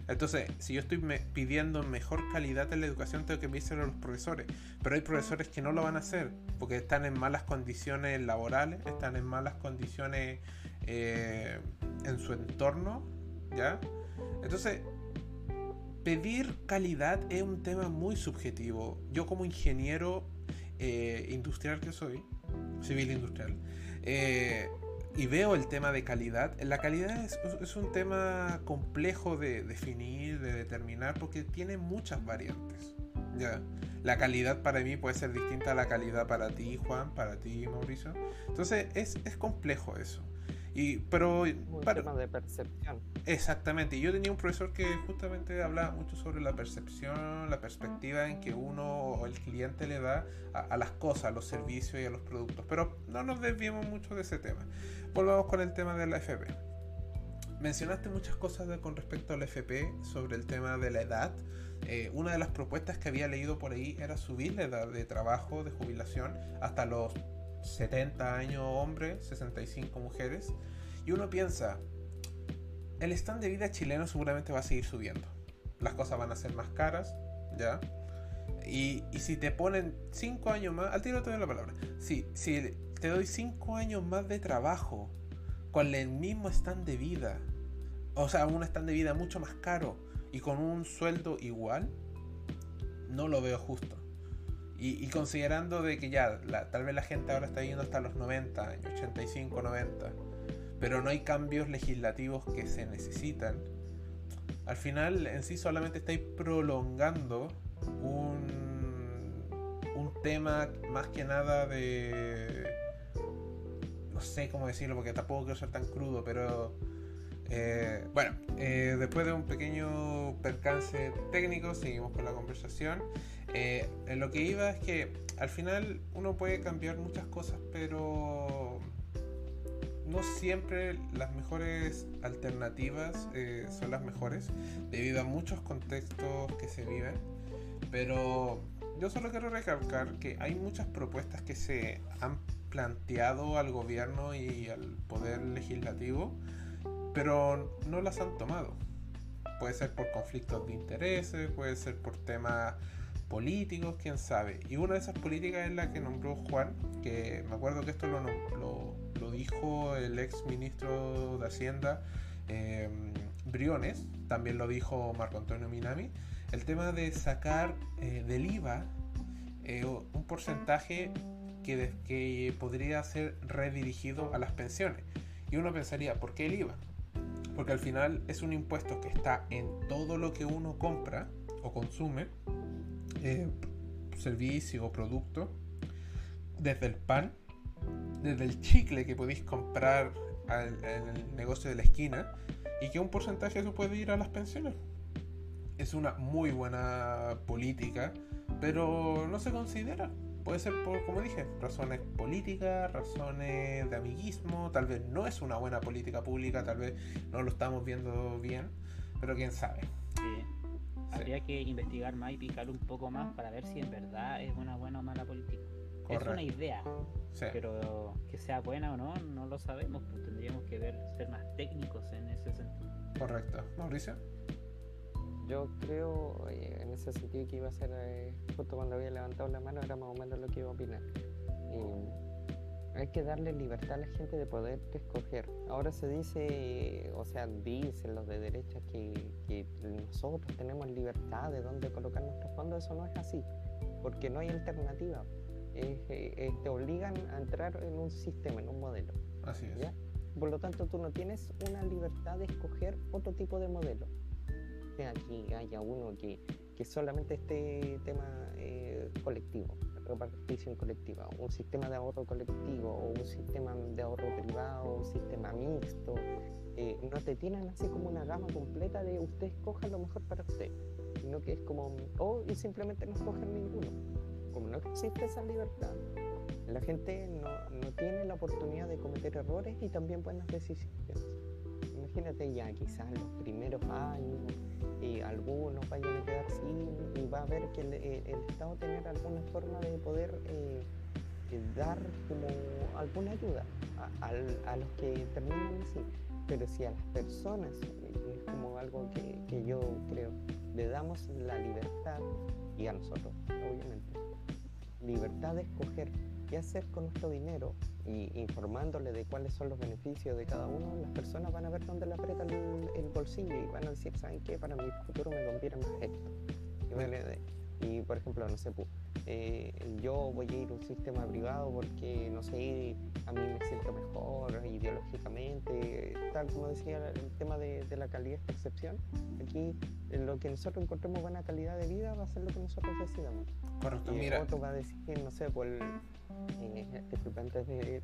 A: Entonces, si yo estoy pidiendo mejor calidad en la educación, tengo que pedírselo a los profesores. Pero hay profesores que no lo van a hacer porque están en malas condiciones laborales, están en malas condiciones eh, en su entorno, ¿ya? Entonces, pedir calidad es un tema muy subjetivo. Yo como ingeniero eh, industrial que soy, civil industrial, eh, y veo el tema de calidad. La calidad es, un tema complejo de definir, de determinar, porque tiene muchas variantes. ¿ya? La calidad para mí puede ser distinta a la calidad para ti, Juan, para ti, Mauricio. Entonces es, es complejo eso. Y, pero,
C: un tema de percepción.
A: Exactamente. Yo tenía un profesor que justamente hablaba mucho sobre la percepción, la perspectiva en que uno o el cliente le da a, las cosas, a los servicios y a los productos. Pero no nos desviemos mucho de ese tema. Volvamos con el tema de la FP. Mencionaste muchas cosas con respecto a la FP sobre el tema de la edad. Eh, una de las propuestas que había leído por ahí era subir la edad de trabajo, de jubilación, hasta los 70 años hombres, 65 mujeres. Y uno piensa, el stand de vida chileno seguramente va a seguir subiendo. Las cosas van a ser más caras, ¿ya? Y, si te ponen 5 años más, al tiro te doy la palabra. Si, si te doy 5 años más de trabajo con el mismo stand de vida, o sea, un stand de vida mucho más caro y con un sueldo igual, no lo veo justo. Y, considerando de que ya, tal vez la gente ahora está yendo hasta los 90 años, 85, 90, pero no hay cambios legislativos que se necesitan, al final en sí solamente estáis prolongando un, un tema más que nada de... No sé cómo decirlo porque tampoco quiero ser tan crudo, pero... Eh, bueno, eh, después de un pequeño percance técnico, seguimos con la conversación. Eh, lo que iba es que al final uno puede cambiar muchas cosas, pero no siempre las mejores alternativas eh, son las mejores, debido a muchos contextos que se viven. Pero yo solo quiero recalcar que hay muchas propuestas que se han planteado al gobierno y al poder legislativo, pero no las han tomado. Puede ser por conflictos de intereses, puede ser por temas políticos, quién sabe. Y una de esas políticas es la que nombró Juan, que me acuerdo que esto lo, lo, dijo el ex ministro de Hacienda em, Briones, también lo dijo Marco Antonio Minami, el tema de sacar eh, del IVA eh, un porcentaje que, que podría ser redirigido a las pensiones. Y uno pensaría, ¿por qué el IVA? Porque al final es un impuesto que está en todo lo que uno compra o consume eh, servicio o producto, desde el pan desde el chicle que podéis comprar en el negocio de la esquina y que un porcentaje de eso puede ir a las pensiones. Es una muy buena política, pero no se considera. Puede ser por, como dije, razones políticas, razones de amiguismo, tal vez no es una buena política pública, tal vez no lo estamos viendo bien, pero quién sabe.
B: Sí. Habría que investigar más y picar un poco más para ver si en verdad es una buena o mala política. Es una idea, pero que sea buena o no, no lo sabemos, pues tendríamos que ver, ser más técnicos en ese sentido.
A: Correcto. Mauricio.
C: Yo creo, en ese sentido que iba a ser, eh, justo cuando había levantado la mano, era más o menos lo que iba a opinar. hay que darle libertad a la gente de poder escoger. Ahora se dice, o sea, dicen los de derecha que, que nosotros tenemos libertad de dónde colocar nuestros fondos. Eso no es así, porque no hay alternativa. Eh, te obligan a entrar en un sistema, en un modelo.
A: Así es.
C: Por lo tanto, tú no tienes una libertad de escoger otro tipo de modelo. Sea que haya uno que, que solamente esté tema eh, colectivo, repartición colectiva, un sistema de ahorro colectivo o un sistema de ahorro privado, un sistema mixto. Eh, no te tienen así como una gama completa de usted escoja lo mejor para usted, sino que es como, o y simplemente no escogen ninguno como no existe esa libertad, la gente no, no, tiene la oportunidad de cometer errores y también buenas decisiones. Imagínate ya, quizás los primeros años y algunos vayan a quedar sin y va a haber que el, Estado tener alguna forma de poder eh, dar como alguna ayuda a, a, los que terminan así. Pero si a las personas, es como algo que, que yo creo, le damos la libertad y a nosotros, obviamente, libertad de escoger qué hacer con nuestro dinero y informándole de cuáles son los beneficios de cada uno, las personas van a ver dónde le aprieta el, bolsillo y van a decir, ¿saben qué? Para mi futuro me conviene más esto. Y, por ejemplo, no sé, eh, yo voy a ir a un sistema privado porque, no sé, a mí me siento mejor ideológicamente, tal como decía el tema de, la calidad de percepción. Aquí lo que nosotros encontremos buena calidad de vida va a ser lo que nosotros decidamos.
A: Correcto,
C: y
A: mira.
C: otro va a decir, no sé, por el, eh, antes de,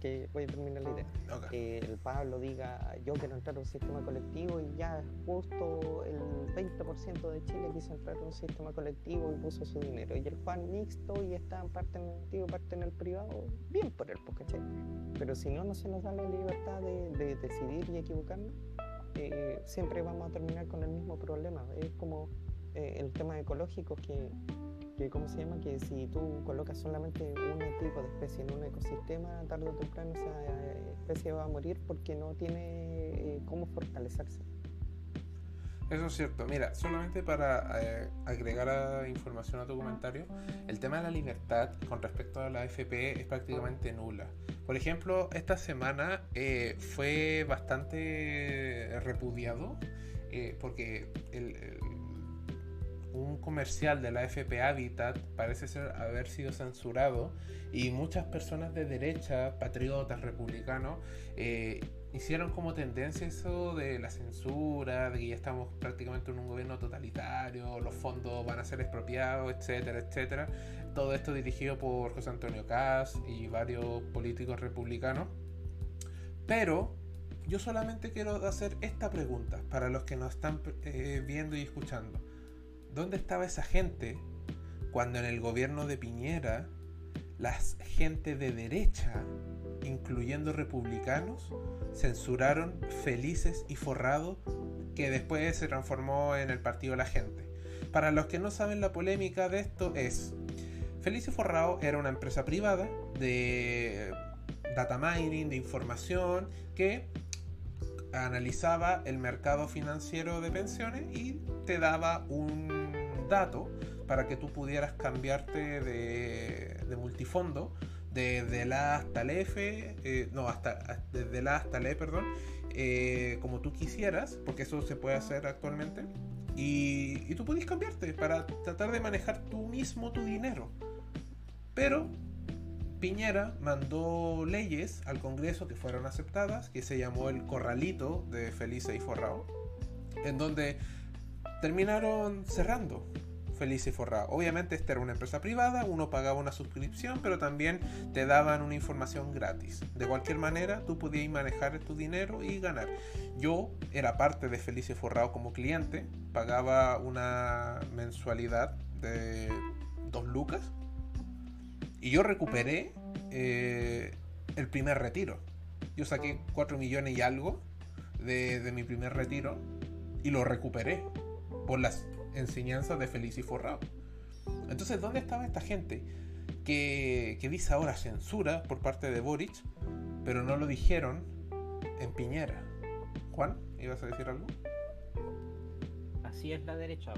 C: que voy a terminar la idea, eh, el Pablo diga, yo quiero entrar a un sistema colectivo y ya justo el 20% de Chile quiso entrar a un sistema colectivo y puso su dinero. Y el Juan mixto y está en parte en el colectivo, parte en el privado, bien por él, porque Pero si no, no se nos da la libertad de, decidir y equivocarnos, eh, siempre vamos a terminar con el mismo problema. Es como eh, el tema ecológico que que ¿cómo se llama? Que si tú colocas solamente un tipo de especie en un ecosistema, tarde o temprano esa eh, especie va a morir porque no tiene eh, cómo fortalecerse.
A: Eso es cierto. Mira, solamente para eh, agregar información a tu comentario, el tema de la libertad con respecto a la FP es prácticamente nula. Por ejemplo, esta semana fue bastante repudiado porque el un comercial de la FP Habitat parece ser haber sido censurado y muchas personas de derecha, patriotas, republicanos, eh, hicieron como tendencia eso de la censura, de que estamos prácticamente en un gobierno totalitario, los fondos van a ser expropiados, etcétera, etcétera. Todo esto dirigido por José Antonio Caz y varios políticos republicanos. Pero yo solamente quiero hacer esta pregunta para los que nos están eh, viendo y escuchando. ¿Dónde estaba esa gente cuando en el gobierno de Piñera las gente de derecha, incluyendo republicanos, censuraron Felices y Forrado, que después se transformó en el Partido la Gente? Para los que no saben la polémica de esto es, Felices y Forrado era una empresa privada de data mining, de información, que analizaba el mercado financiero de pensiones y te daba un dato para que tú pudieras cambiarte de, multifondo desde la hasta el F, eh, no, hasta desde la hasta el E, perdón, eh, como tú quisieras, porque eso se puede hacer actualmente. Y, y tú puedes cambiarte para tratar de manejar tú mismo tu dinero. Pero Piñera mandó leyes al Congreso que fueron aceptadas, que se llamó el Corralito de Felice y Forrao, en donde terminaron cerrando Feliz y Forrado. Obviamente esta era una empresa privada, uno pagaba una suscripción, pero también te daban una información gratis. De cualquier manera, tú podías manejar tu dinero y ganar. Yo era parte de Feliz y Forrado como cliente, pagaba una mensualidad de 2 lucas y yo recuperé eh, el primer retiro. Yo saqué 4 millones y algo de, de mi primer retiro y lo recuperé por las enseñanzas de Feliz y Forrado. Entonces, ¿dónde estaba esta gente que, que dice ahora censura por parte de Boric, pero no lo dijeron en Piñera? Juan, ¿ibas a decir algo?
B: Así es la derecha.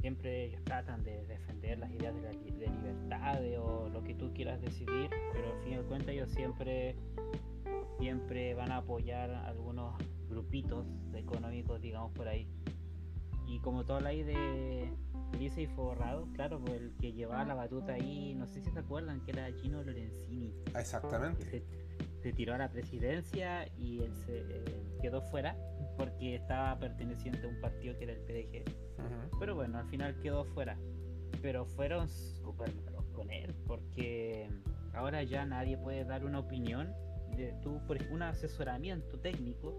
B: Siempre ellos tratan de defender las ideas de, la, libertad o lo que tú quieras decidir, pero al fin y al cuentas ellos siempre, siempre van a apoyar algunos grupitos económicos, digamos por ahí, y como todo ahí de Felice y Forrado, claro, pues el que llevaba la batuta ahí, no sé si se acuerdan, que era Gino Lorenzini.
A: Exactamente.
B: Se, tiró a la presidencia y él se eh, quedó fuera porque estaba perteneciente a un partido que era el PDG. Pero bueno, al final quedó fuera. Pero fueron súper malos con él porque ahora ya nadie puede dar una opinión de tú, por un asesoramiento técnico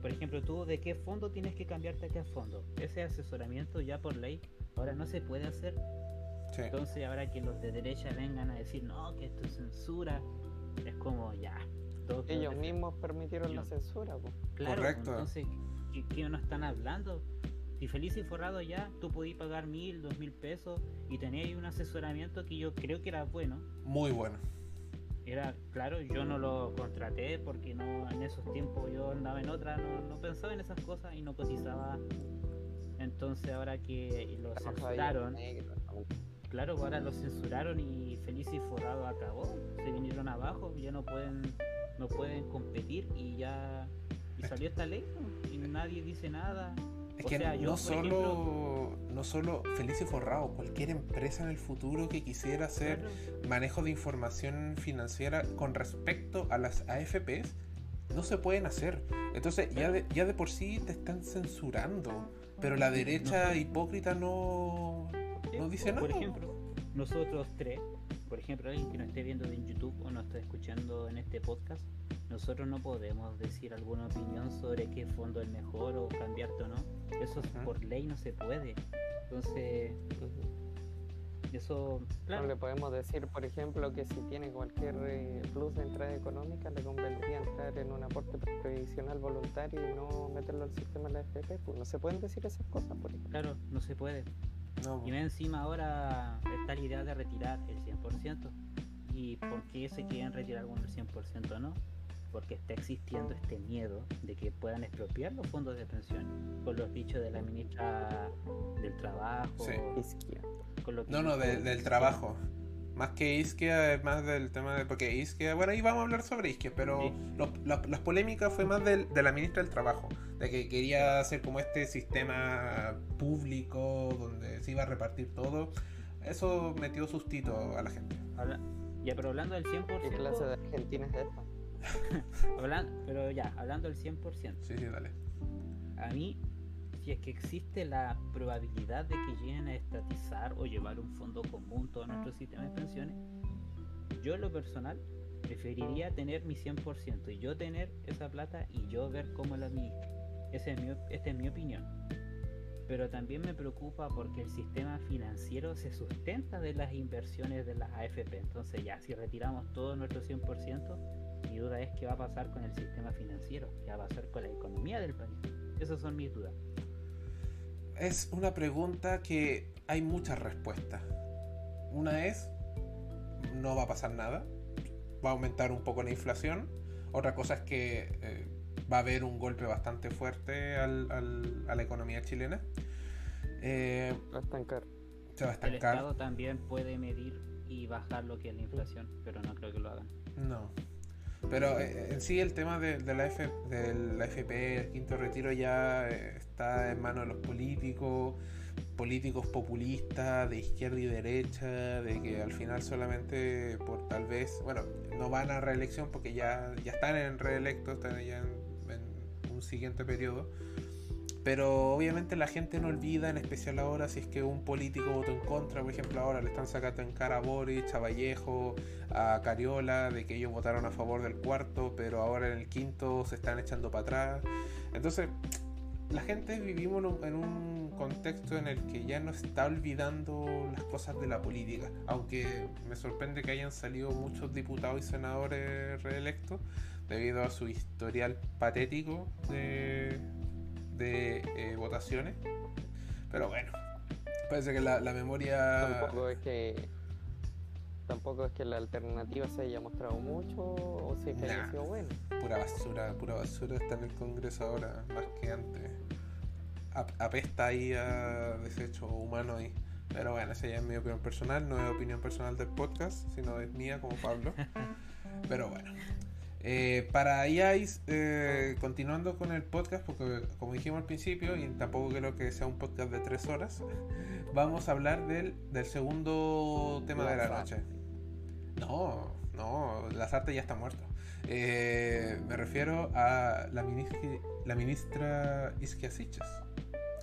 B: por ejemplo, tú de qué fondo tienes que cambiarte a qué fondo. Ese asesoramiento ya por ley ahora no se puede hacer. Entonces ahora que los de derecha vengan a decir, no, que esto es censura, es como ya.
C: Ellos mismos permitieron la censura.
B: Claro, Correcto. entonces, ¿qué, ¿qué, no están hablando? Si feliz y forrado ya, tú podías pagar mil, dos mil pesos y tenías un asesoramiento que yo creo que era bueno.
A: Muy bueno
B: era claro, yo no lo contraté porque no en esos tiempos yo andaba en otra, no, pensaba en esas cosas y no cotizaba. Entonces ahora que lo censuraron, claro, ahora lo censuraron y Feliz y Forrado acabó, se vinieron abajo, ya no pueden, no pueden competir y ya y salió esta ley y nadie dice nada.
A: Es que no, solo, no solo Feliz y Forrado, cualquier empresa en el futuro que quisiera hacer manejo de información financiera con respecto a las AFPs, no se pueden hacer. Entonces ya de, ya de por sí te están censurando, pero la derecha hipócrita no, no dice nada.
B: Por ejemplo, nosotros tres, por ejemplo, alguien que nos esté viendo en YouTube o nos esté escuchando en este podcast, nosotros no podemos decir alguna opinión sobre qué fondo es mejor o cambiarte o no. Eso por ley no se puede. Entonces, eso,
C: claro. No le podemos decir, por ejemplo, que si tiene cualquier eh, plus de entrada económica, le convendría entrar en un aporte previsional voluntario y no meterlo al sistema de la FP. Pues no se pueden decir esas cosas, por ejemplo.
B: Claro, no se puede. Y encima ahora está la idea de retirar el 100%. ¿Y por qué se quieren retirar algunos el 100% no? porque está existiendo este miedo de que puedan expropiar los fondos de pensión, con los dichos de la ministra del Trabajo.
A: Isquia. no, no, del trabajo. Más que Isquia, más del tema de. Porque Isquia, bueno, ahí vamos a hablar sobre Isquia, pero las polémicas fue más de la ministra del Trabajo, de que quería hacer como este sistema público donde se iba a repartir todo. Eso metió sustito a la gente.
B: ya, pero hablando del 100%.
C: ¿Qué clase de Argentina es esta? <laughs>
B: hablando, pero ya, hablando del 100%.
A: Sí, sí, dale.
B: A mí, si es que existe la probabilidad de que lleguen a estatizar o llevar un fondo común todo nuestro sistema de pensiones, yo en lo personal preferiría tener mi 100% y yo tener esa plata y yo ver cómo la administro. Esa es mi, esta es mi opinión. Pero también me preocupa porque el sistema financiero se sustenta de las inversiones de las AFP. Entonces ya, si retiramos todo nuestro 100%, mi duda es qué va a pasar con el sistema financiero, qué va a pasar con la economía del país. Esas son mis dudas.
A: Es una pregunta que hay muchas respuestas. Una es, no va a pasar nada, va a aumentar un poco la inflación. Otra cosa es que eh, va a haber un golpe bastante fuerte al, a la economía chilena.
C: Eh, va a estancar.
B: Se va a estancar. El Estado también puede medir y bajar lo que es la inflación, pero no creo que lo hagan.
A: No, pero eh, en sí el tema de, la F, del FP, el quinto retiro, ya eh, está en manos de los políticos, políticos populistas de izquierda y derecha, de que al final solamente por tal vez, bueno, no van a reelección porque ya, ya están en reelecto, están ya en, un siguiente periodo, Pero obviamente la gente no olvida, en especial ahora, si es que un político votó en contra. Por ejemplo, ahora le están sacando en cara a Boric, a Vallejo, a Cariola, de que ellos votaron a favor del cuarto, pero ahora en el quinto se están echando para atrás. Entonces, la gente vivimos en un contexto en el que ya no está olvidando las cosas de la política, aunque me sorprende que hayan salido muchos diputados y senadores reelectos debido a su historial patético de, de eh, votaciones. Pero bueno, parece que la, memoria...
C: Tampoco es que tampoco es que la alternativa se haya mostrado mucho o si es que haya sido buena.
A: Pura basura, pura basura está en el Congreso ahora, más que antes. Apesta ahí a desecho humano ahí. Pero bueno, esa ya es mi opinión personal, no es opinión personal del podcast, sino es mía como Pablo. <laughs> Pero bueno, eh, para IAIS, eh, continuando con el podcast, porque como dijimos al principio, y tampoco creo que sea un podcast de tres horas, <laughs> vamos a hablar del, del segundo tema de la noche. No, no, Lazarte ya está muerto. Eh, me refiero a la, ministra, la ministra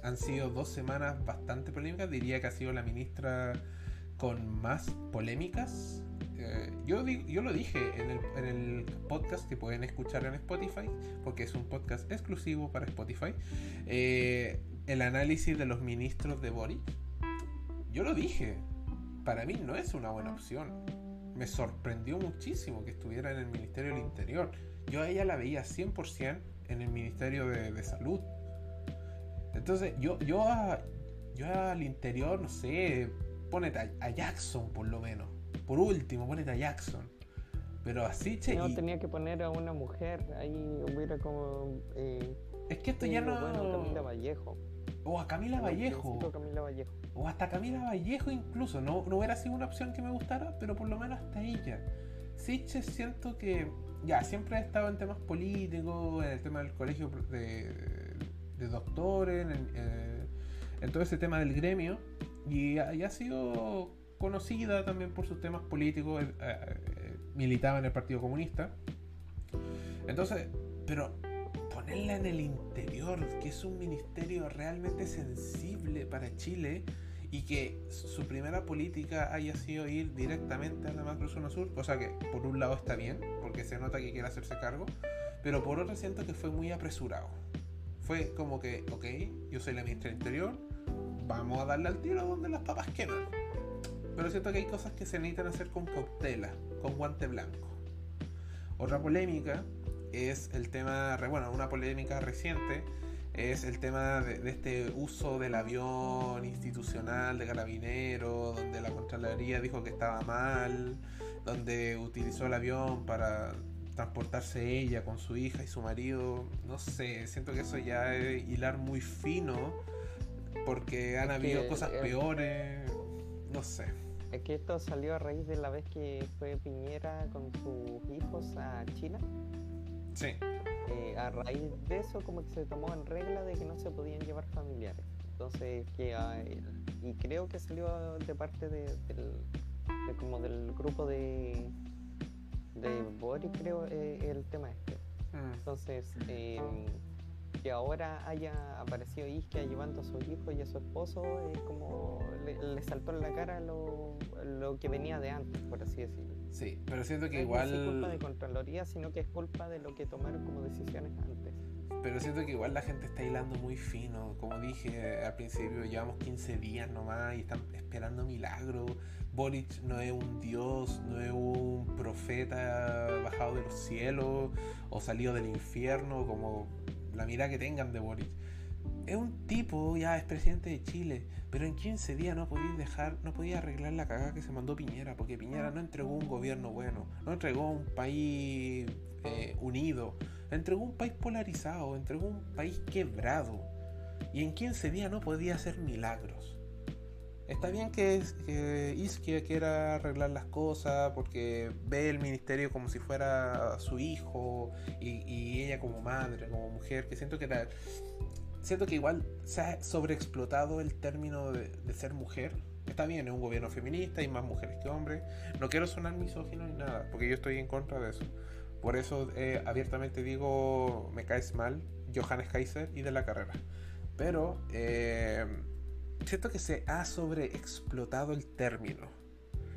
A: Han sido dos semanas bastante polémicas, diría que ha sido la ministra con más polémicas eh, yo, yo lo dije en el, en el, podcast que pueden escuchar en Spotify, porque es un podcast exclusivo para Spotify, eh, el análisis de los ministros de Boric. Yo lo dije, para mí no es una buena opción. Me sorprendió muchísimo que estuviera en el Ministerio del Interior. Yo a ella la veía 100% en el Ministerio de, Salud. Entonces, yo, yo, yo al interior, no sé, ponete a Jackson por lo menos por último, ponete a Jackson. Pero así, che.
C: No, tenía que poner a una mujer, ahí hubiera como. Eh,
A: es que esto ya no.
C: Camila Vallejo.
A: O a Camila Vallejo.
C: Camila Vallejo.
A: O hasta Camila Vallejo incluso. No, no hubiera sido una opción que me gustara, pero por lo menos hasta ella. Siche siento que ya siempre ha estado en temas políticos, en el tema del colegio de, de doctores, en, en, todo ese tema del gremio. Y ha sido conocida también por sus temas políticos, eh, eh, militaba en el Partido Comunista. Entonces, pero ponerla en el interior, que es un ministerio realmente sensible para Chile y que su primera política haya sido ir directamente a la macrozona sur, cosa que por un lado está bien, porque se nota que quiere hacerse cargo, pero por otro siento que fue muy apresurado. Fue como que, ok, yo soy la ministra del Interior, vamos a darle al tiro donde las papas queman. Pero siento que hay cosas que se necesitan hacer con cautela, con guante blanco. Otra polémica es el tema, bueno, una polémica reciente es el tema de, este uso del avión institucional de carabinero, donde la Contraloría dijo que estaba mal, donde utilizó el avión para transportarse ella con su hija y su marido. No sé, siento que eso ya es hilar muy fino, porque han habido cosas peores, no sé.
C: Es que esto salió a raíz de la vez que fue Piñera con sus hijos a China.
A: Sí.
C: Eh, a raíz de eso como que se tomó en regla de que no se podían llevar familiares. Entonces, que y creo que salió de parte de, del, como del grupo de de Boris, creo, eh, el tema este. Mm. Entonces, eh, que ahora haya aparecido Isquia llevando a su hijo y a su esposo es como le, saltó en la cara lo, lo, que venía de antes, por así decirlo.
A: Sí, pero siento que igual...
C: No es culpa de Contraloría, sino que es culpa de lo que tomaron como decisiones antes.
A: Pero siento que igual la gente está hilando muy fino. Como dije al principio, llevamos 15 días nomás y están esperando milagros. Boric no es un dios, no es un profeta bajado de los cielos o salido del infierno como la mirada que tengan de Boric. Es un tipo, ya es presidente de Chile, pero en 15 días no podía dejar, no podía arreglar la cagada que se mandó Piñera, porque Piñera no entregó un gobierno bueno, no entregó un país eh, unido, entregó un país polarizado, entregó un país quebrado. Y en 15 días no podía hacer milagros. Está bien que, que Isquia quiera arreglar las cosas porque ve el ministerio como si fuera su hijo y, ella como madre, como mujer, que siento que siento que igual se ha sobreexplotado el término de, ser mujer. Está bien, es un gobierno feminista, hay más mujeres que hombres. No quiero sonar misógino ni nada, porque yo estoy en contra de eso. Por eso eh, abiertamente digo, me caes mal, Johannes Kaiser y de la carrera. Pero eh, siento que se ha sobreexplotado el término.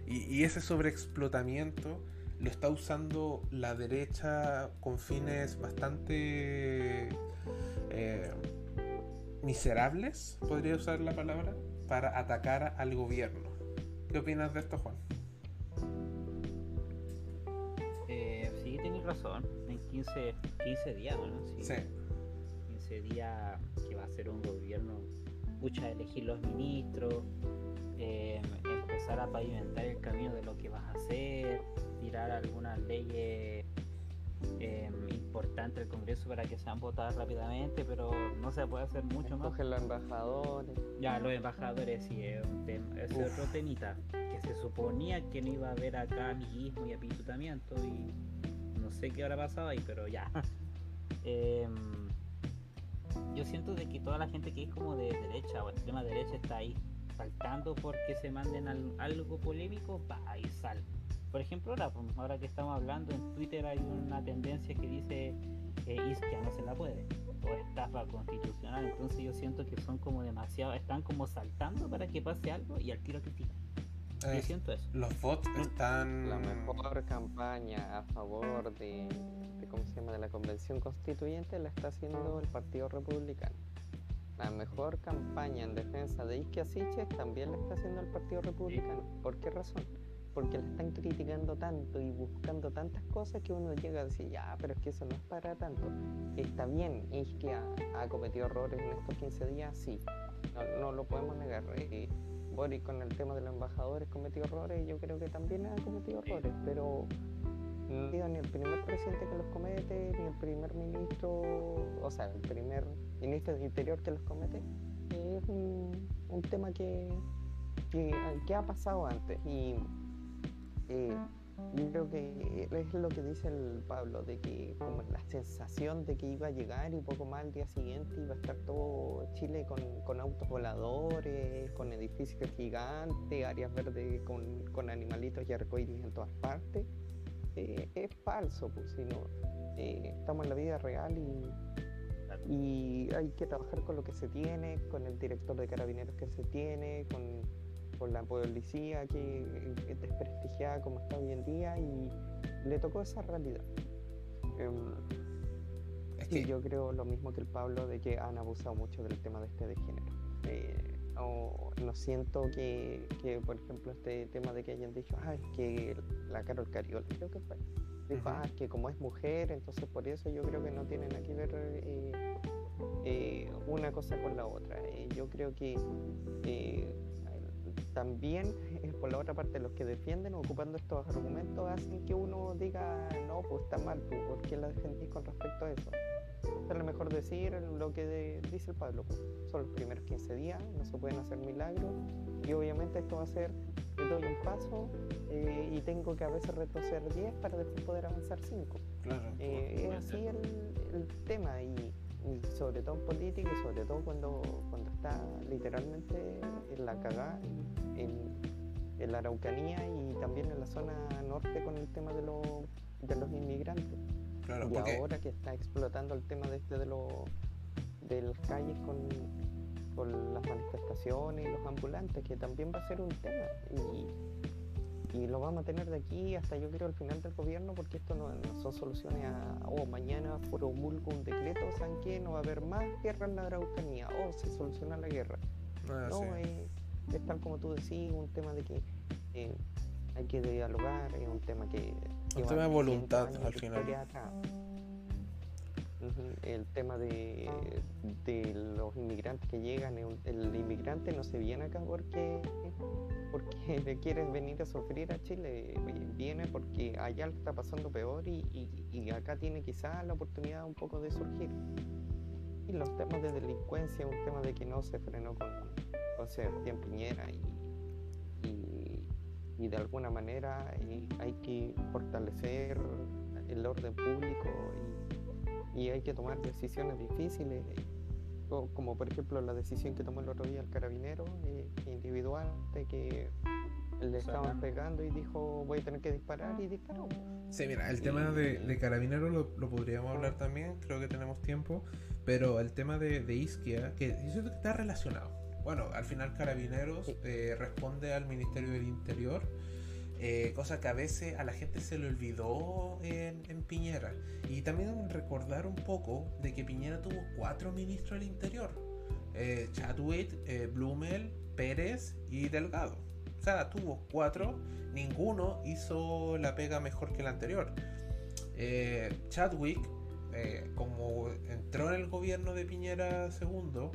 A: Y, ese sobreexplotamiento lo está usando la derecha con fines bastante eh, miserables, podría usar la palabra, para atacar al gobierno. ¿Qué opinas de esto, Juan?
B: Eh, sí, tienes razón. En 15, 15 días, ¿no?
A: Sí.
B: 15 días que va a ser un gobierno, mucha elegir los ministros, eh, empezar a pavimentar el camino de lo que vas a hacer, tirar algunas leyes eh, importantes al Congreso para que sean votadas rápidamente, pero no se puede hacer mucho más.
C: los embajadores.
B: Ya, los embajadores sí, es, un es otro temita, que se suponía que no iba a haber acá amiguismo y apitutamiento y no sé qué habrá pasado ahí, pero ya. <laughs> Em, yo siento de que toda la gente que es como de derecha o extrema derecha está ahí saltando porque se manden algo polémico, va y sal. Por ejemplo, ahora, pues, ahora que estamos hablando, en Twitter hay una tendencia que dice que Isquia no se la puede, o estafa constitucional, entonces yo siento que son como demasiado, están como saltando para que pase algo y al tiro critican. Yo siento eso.
A: Los bots están...
C: La mejor campaña a favor de, de, ¿cómo se llama?, de la convención constituyente la está haciendo el Partido Republicano. La mejor campaña en defensa de Isquia Siches también la está haciendo el Partido Republicano. ¿Por qué razón? Porque la están criticando tanto y buscando tantas cosas que uno llega a decir, ya, pero es que eso no es para tanto. Está bien, Isquia ha cometido errores en estos 15 días, sí, no, lo podemos negar. Eh, Boris con el tema de los embajadores cometió errores, yo creo que también ha cometido errores, pero no ni el primer presidente que los comete, ni el primer ministro, o sea, el primer ministro de Interior que los comete. Es un, tema que, que, ha pasado antes y eh, yo creo que es lo que dice el Pablo, de que como la sensación de que iba a llegar y poco más al día siguiente iba a estar todo Chile con, con autos voladores, con edificios gigantes, áreas verdes con, con animalitos y arcoíris en todas partes. Eh, es falso, pues, sino eh, estamos en la vida real y, y, hay que trabajar con lo que se tiene, con el director de carabineros que se tiene, con, con la policía que es desprestigiada como está hoy en día y le tocó esa realidad. Em, es que... yo creo lo mismo que el Pablo de que han abusado mucho del tema de este de género. Eh, o no siento que, que, por ejemplo, este tema de que hayan dicho, ah, es que la Carol Cariol, creo que fue, dijo, ah, que como es mujer, entonces por eso yo creo que no tienen nada que ver eh, eh, una cosa con la otra. Eh, yo creo que también, por la otra parte, los que defienden ocupando estos argumentos hacen que uno diga, no, pues está mal, pues, ¿por qué la defendís con respecto a eso? es lo mejor decir lo que dice el Pablo. Pues, son los primeros 15 días, no se pueden hacer milagros y obviamente esto va a ser, yo doy un paso eh, y tengo que a veces retroceder 10 para después poder avanzar 5.
A: Claro,
C: eh, es así el, el tema y, sobre todo en política y sobre todo cuando, cuando está literalmente en la cagada en, en la Araucanía y también en la zona norte con el tema de, de los inmigrantes y ahora que está explotando el tema de este de, los de las calles con, con, las manifestaciones y los ambulantes, que también va a ser un tema. Y, y lo vamos a tener de aquí hasta yo creo el final del gobierno, porque esto no, son soluciones a, oh, mañana promulgo un decreto, ¿saben qué? No va a haber más guerra en la Araucanía, o oh, se soluciona la guerra.
A: Ah,
C: no, es tal como tú decís, un tema de que eh, hay que dialogar, es un tema que
A: un tema de voluntad al final.
C: El tema de, de, los inmigrantes que llegan, el, inmigrante no se viene acá porque, porque <laughs> quiere venir a sufrir a Chile, viene porque allá lo está pasando peor y, y, acá tiene quizás la oportunidad un poco de surgir. Y los temas de delincuencia, un tema de que no se frenó con, con Sebastián Piñera y y de alguna manera eh, hay que fortalecer el orden público hay que tomar decisiones difíciles como por ejemplo la decisión que tomó el otro día el carabinero eh, individual de que le estaban pegando y dijo voy a tener que disparar y disparó.
A: Sí, mira, el tema de, de Carabineros lo, podríamos hablar también, creo que tenemos tiempo, pero el tema de, de Isquia, que yo siento que está relacionado. Bueno, al final Carabineros eh, responde al Ministerio del Interior, eh, cosa que a veces a la gente se le olvidó en, Piñera. Y también recordar un poco de que Piñera tuvo cuatro ministros del Interior. Eh, Chadwick, Blumel, Pérez y Delgado tuvo cuatro, ninguno hizo la pega mejor que el anterior. Eh, Chadwick, eh, como entró en el gobierno de Piñera II,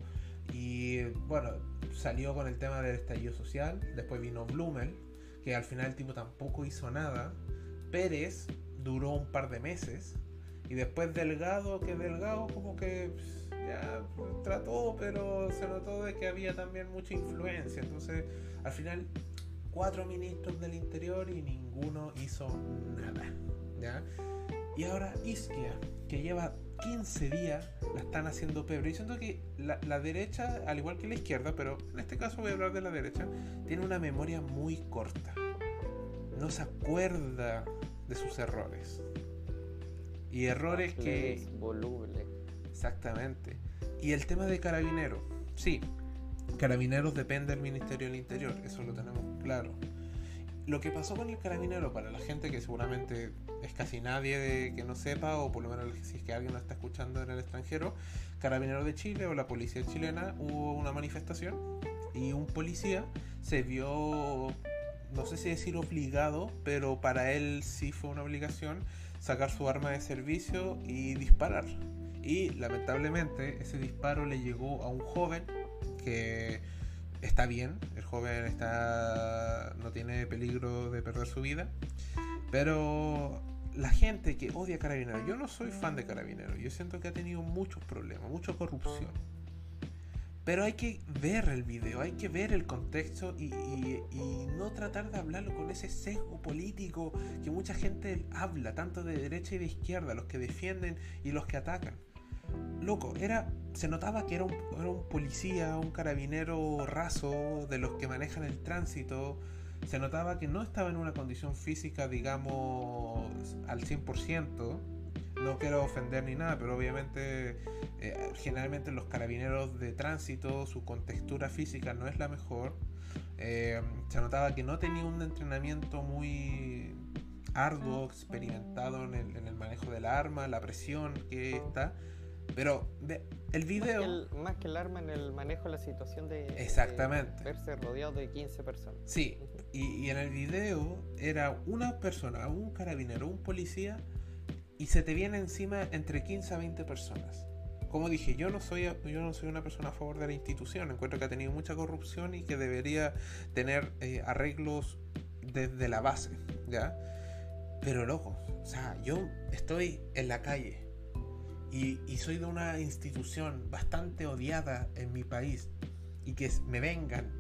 A: y bueno, salió con el tema del estallido social, después vino Blumel, que al final el tipo tampoco hizo nada. Pérez duró un par de meses. Y después Delgado, que Delgado como que ya trató, pero se notó de que había también mucha influencia. Entonces, al final cuatro ministros del interior y ninguno hizo nada. ¿ya? Y ahora Isquia, que lleva 15 días, la están haciendo pebre. Y siento que la, la, derecha, al igual que la izquierda, pero en este caso voy a hablar de la derecha, tiene una memoria muy corta. No se acuerda de sus errores. Y errores que...
C: Voluble.
A: Exactamente. Y el tema de carabinero. Sí, Carabineros depende del Ministerio del Interior, eso lo tenemos claro. Lo que pasó con el carabinero, para la gente que seguramente es casi nadie de, que no sepa, o por lo menos si es que alguien lo está escuchando en el extranjero, Carabineros de Chile o la policía chilena hubo una manifestación y un policía se vio, no sé si decir obligado, pero para él sí fue una obligación sacar su arma de servicio y disparar. Y lamentablemente ese disparo le llegó a un joven que está bien, el joven está no tiene peligro de perder su vida, pero la gente que odia Carabineros, yo no soy fan de Carabineros, yo siento que ha tenido muchos problemas, mucha corrupción. Pero hay que ver el video, hay que ver el contexto y, y, no tratar de hablarlo con ese sesgo político que mucha gente habla, tanto de derecha y de izquierda, los que defienden y los que atacan loco, era, se notaba que era un, era un policía, un carabinero raso de los que manejan el tránsito. Se notaba que no estaba en una condición física, digamos, al 100%. No quiero ofender ni nada, pero obviamente eh, generalmente los carabineros de tránsito, su contextura física no es la mejor. Eh, se notaba que no tenía un entrenamiento muy arduo, experimentado en el, en el manejo del arma, la presión que está. Pero el video.
C: Más que, el, arma en el manejo de la situación de.
A: Exactamente.
C: verse rodeado de 15 personas.
A: Sí, y, en el video era una persona, un carabinero, un policía, y se te viene encima entre 15 a 20 personas. Como dije, yo no soy, yo no soy una persona a favor de la institución. Encuentro que ha tenido mucha corrupción y que debería tener eh, arreglos desde la base, ¿ya? Pero loco, o sea, yo estoy en la calle y, soy de una institución bastante odiada en mi país y que me vengan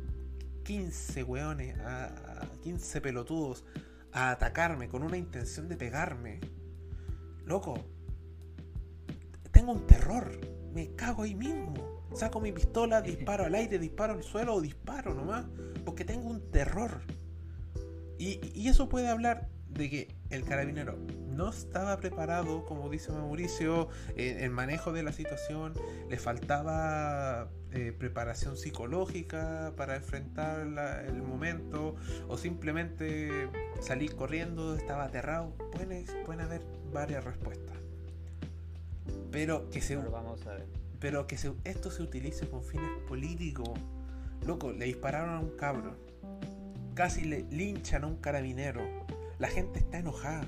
A: 15 weones, a, 15 pelotudos a atacarme con una intención de pegarme, loco, tengo un terror, me cago ahí mismo. Saco mi pistola, <laughs> disparo al aire, disparo al suelo o disparo nomás, porque tengo un terror. Y, y eso puede hablar de que el carabinero no estaba preparado, como dice Mauricio, en el manejo de la situación, le faltaba eh, preparación psicológica para enfrentar el momento, o simplemente salir corriendo, estaba aterrado. Pueden, pueden haber varias respuestas. Pero que se,
B: vamos a ver.
A: Pero que esto se utilice con fines políticos. Loco, le dispararon a un cabro. Casi le linchan a un carabinero la gente está enojada.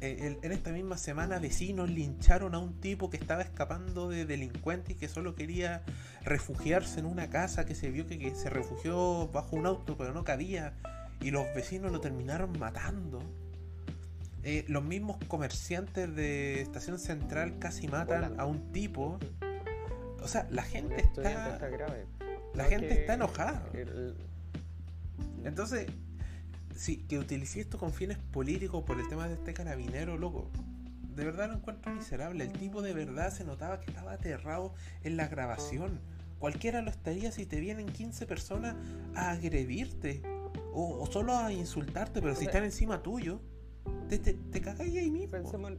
A: Eh, en esta misma semana vecinos lincharon a un tipo que estaba escapando de delincuentes y que solo quería refugiarse en una casa que se vio que, se refugió bajo un auto pero no cabía y los vecinos lo terminaron matando. Eh, los mismos comerciantes de Estación Central casi matan a un tipo. O sea, la gente está... La gente está enojada. Entonces, sí, que utilicé esto con fines políticos por el tema de este carabinero, loco. de verdad lo encuentro miserable. El tipo de verdad se notaba que estaba aterrado en la grabación. Cualquiera lo estaría si te vienen 15 personas a agredirte o, solo a insultarte, pero si están encima tuyo, te, te, te ahí mismo.
C: Pensemos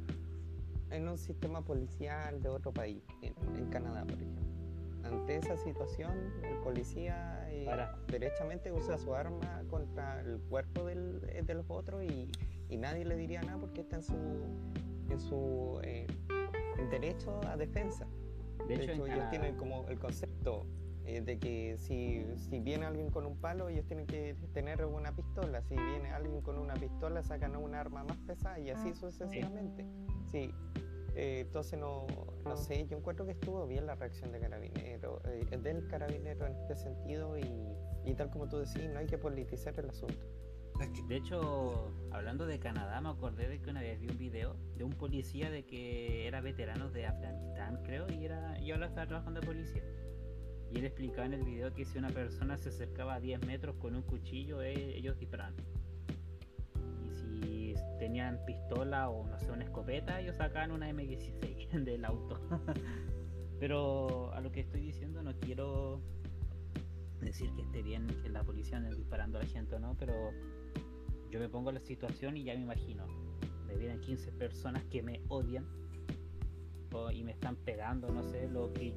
C: en un sistema policial de otro país, en, Canadá, por ejemplo. Ante esa situación, el policía eh, derechamente usa su arma contra el cuerpo del, eh, de los otros y, y, nadie le diría nada porque está en su, en su eh, derecho a defensa. De, hecho, ellos tienen como el concepto de que si, si, viene alguien con un palo, ellos tienen que tener una pistola. Si viene alguien con una pistola, sacan un arma más pesada y así sucesivamente. Sí, eh, entonces no, no sé, yo encuentro que estuvo bien la reacción de Carabinero, eh, del Carabinero en este sentido y, y, tal como tú decís, no hay que politizar el asunto.
B: De hecho, hablando de Canadá, me acordé de que una vez vi un video de un policía de que era veterano de Afganistán, creo, y era yo ahora estaba trabajando de policía. Y él explicaba en el video que si una persona se acercaba a 10 metros con un cuchillo, eh, ellos tenían pistola o no sé, una escopeta, ellos sacaban una M16 <laughs> del auto. <laughs> Pero a lo que estoy diciendo no quiero decir que esté bien que la policía ande disparando a la gente o no, pero yo me pongo en la situación y ya me imagino. Me vienen 15 personas que me odian y me están pegando, no sé, lo que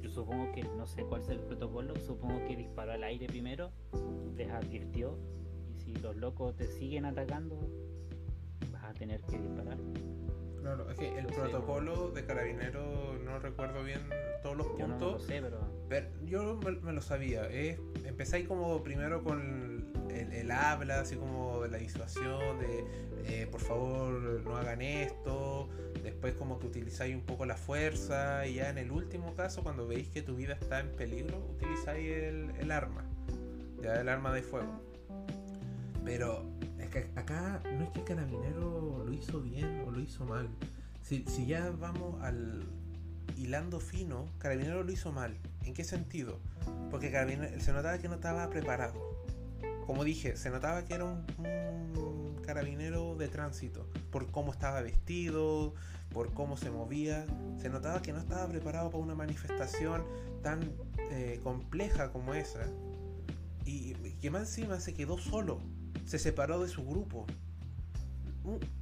B: yo supongo que no sé cuál es el protocolo, supongo que disparó al aire primero, les advirtió si los locos te siguen atacando, tener que disparar.
A: Claro, es que el protocolo de carabinero no recuerdo bien todos los puntos. Yo no lo sé, pero... yo me, lo sabía. Es, empezáis como primero con el, habla, así como de la disuasión, de eh, por favor no hagan esto. Después como que utilizáis un poco la fuerza. Y ya en el último caso, cuando veis que tu vida está en peligro, utilizáis el, el arma. Ya el arma de fuego. Pero acá no es que Carabinero lo hizo bien o lo hizo mal. Si, ya vamos al hilando fino, Carabinero lo hizo mal. ¿En qué sentido? Porque Carabinero, se notaba que no estaba preparado. Como dije, se notaba que era un, carabinero de tránsito. Por cómo estaba vestido, por cómo se movía. Se notaba que no estaba preparado para una manifestación tan eh, compleja como esa. Y que más encima se quedó solo se separó de su grupo.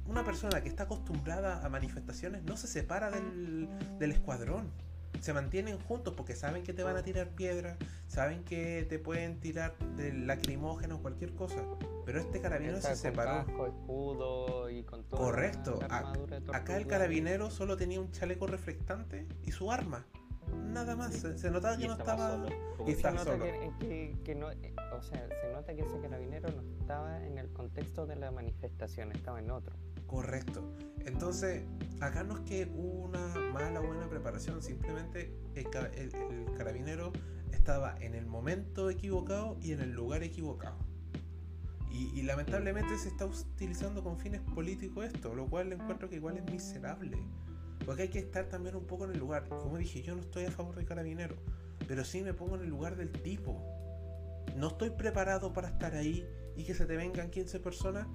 A: Una persona que está acostumbrada a manifestaciones no se separa del, escuadrón. Se mantienen juntos porque saben que te van a tirar piedras, saben que te pueden tirar del lacrimógeno o cualquier cosa. Pero este carabinero se separó.
C: escudo y con
A: Correcto. acá el carabinero solo tenía un chaleco reflectante y su arma nada más. Se, notaba que no estaba. Solo.
C: Y se nota Que, no, eh, o sea, se nota que ese carabinero no estaba en el contexto de la manifestación, estaba en otro.
A: Correcto. Entonces, acá no es que una mala o buena preparación, simplemente el, carabinero estaba en el momento equivocado y en el lugar equivocado. Y, y, lamentablemente se está utilizando con fines políticos esto, lo cual encuentro que igual es miserable. Porque hay que estar también un poco en el lugar. Como dije, yo no estoy a favor de carabinero, pero sí me pongo en el lugar del tipo. No estoy preparado para estar ahí y que se te vengan 15 personas,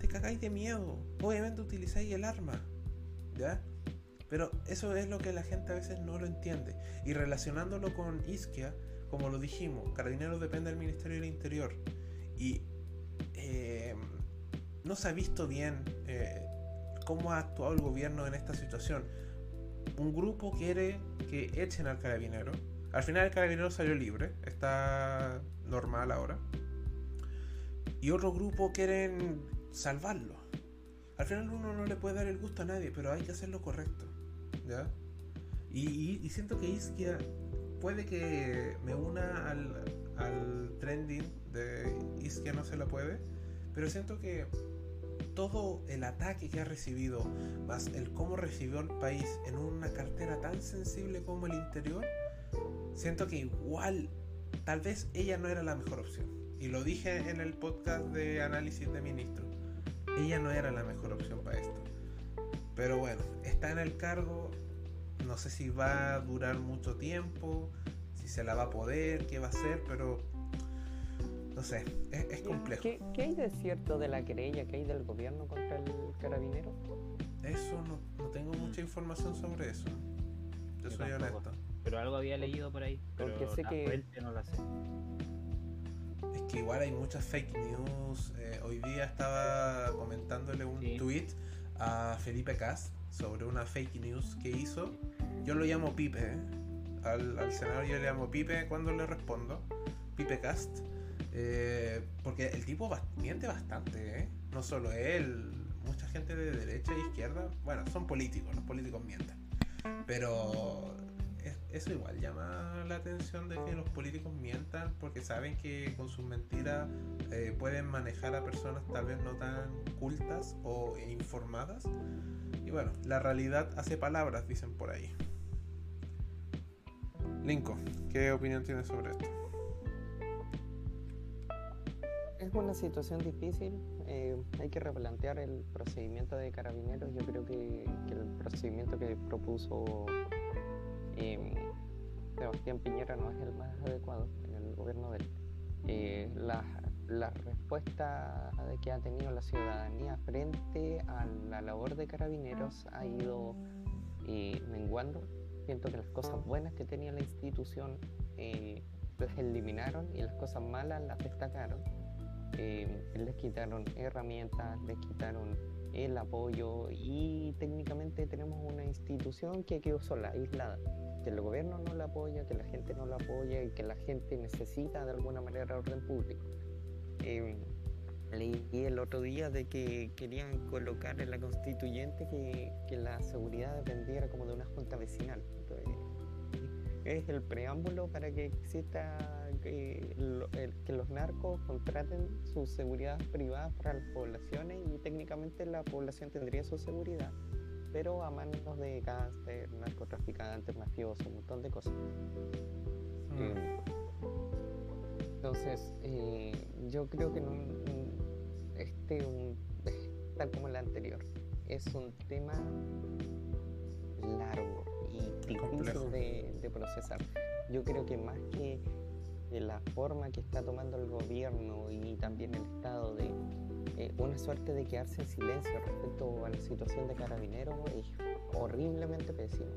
A: te cagáis de miedo. Obviamente utilizáis el arma, ¿ya? Pero eso es lo que la gente a veces no lo entiende. Y relacionándolo con Isquia, como lo dijimos, Carabineros depende del Ministerio del Interior. Y eh, no se ha visto bien eh, cómo ha actuado el gobierno en esta situación. Un grupo quiere que echen al carabinero. Al final el carabinero salió libre, está normal ahora. Y otro grupo quieren salvarlo. Al final uno no le puede dar el gusto a nadie, pero hay que hacer lo correcto. ¿ya? Y, siento que Isquia puede que me una al, al trending de Isquia no se la puede, pero siento que todo el ataque que ha recibido, más el cómo recibió el país en una cartera tan sensible como el interior, siento que igual, tal vez ella no era la mejor opción. Y lo dije en el podcast de análisis de ministro. Ella no era la mejor opción para esto. Pero bueno, está en el cargo. No sé si va a durar mucho tiempo, si se la va a poder, qué va a hacer, pero no sé, es, complejo.
C: ¿Qué, hay de cierto de la querella que hay del gobierno contra el carabinero?
A: Eso no, tengo mucha información sobre eso. Yo, soy honesto.
B: Pero algo había leído por ahí. Porque sé que. no la sé.
A: Es que igual hay muchas fake news. Eh, hoy día estaba comentándole un tweet a Felipe Cast sobre una fake news que hizo. Yo lo llamo Pipe. ¿eh? Al, al senador yo le llamo Pipe cuando le respondo. Pipe Cast. Eh, porque el tipo miente bastante, ¿eh? No solo él, mucha gente de derecha e izquierda. Bueno, son políticos, los políticos mienten. Pero eso igual llama la atención de que los políticos mientan porque saben que con sus mentiras eh, pueden manejar a personas tal vez no tan cultas o informadas. Y bueno, la realidad hace palabras, dicen por ahí. Linko, ¿qué opinión tienes sobre esto?
C: Es una situación difícil, eh, hay que replantear el procedimiento de carabineros. Yo creo que, el procedimiento que propuso eh, Sebastián Piñera no es el más adecuado en el gobierno de él. Eh, la, respuesta que ha tenido la ciudadanía frente a la labor de carabineros ha ido eh, menguando. Siento que las cosas buenas que tenía la institución eh, las eliminaron y las cosas malas las destacaron. Les quitaron herramientas, les quitaron el apoyo y técnicamente tenemos una institución que quedó sola, aislada que el gobierno no la apoya, que la gente no la apoya y que la gente necesita de alguna manera orden público. Eh, leí el otro día de que querían colocar en la constituyente que, que la seguridad dependiera como de una junta vecinal. Es el preámbulo para que exista que, que los narcos contraten su seguridad privada para las poblaciones y técnicamente la población tendría su seguridad pero a manos de cáncer, narcotraficantes, mafiosos, un montón de cosas. Mm. Eh, entonces, eh, yo creo que no, este, un, tal como el anterior, es un tema largo y difícil de, de, procesar. Yo creo que más que la forma que está tomando el gobierno y también el Estado de eh, una suerte de quedarse en silencio respecto a la situación de carabineros es horriblemente pésimo.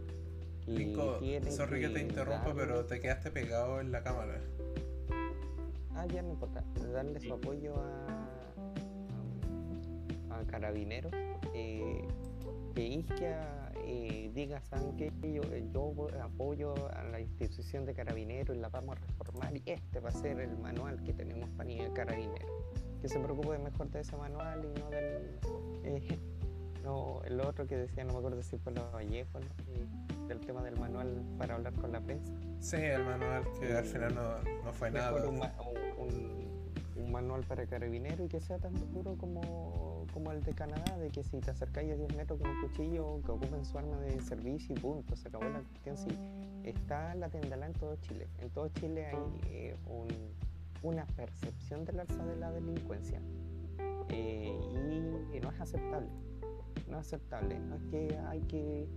A: Y sorry que, te interrumpa, pero te quedaste pegado en la cámara.
C: Ah, ya no importa. Darle su apoyo a, a, carabineros. Eh, que Isquia eh, diga, ¿saben qué? Yo, yo apoyo a la institución de carabineros y la vamos a reformar y este va a ser el manual que tenemos para ir carabineros que se preocupe mejor de ese manual y no del eh, <laughs> no, el otro que decía, no me acuerdo si fue los Vallejo, del tema del manual para hablar con la prensa.
A: Sí, el manual que al final no, no fue nada.
C: Un, un, manual para carabinero y que sea tan duro como, como el de Canadá, de que si te acercáis a 10 metros con un cuchillo, que ocupen su arma de servicio y punto, se acabó la cuestión. Sí, está la tendalá en todo Chile. En todo Chile hay eh, un una percepción del alza de la delincuencia eh, y no es aceptable. No es aceptable. No es que hay que,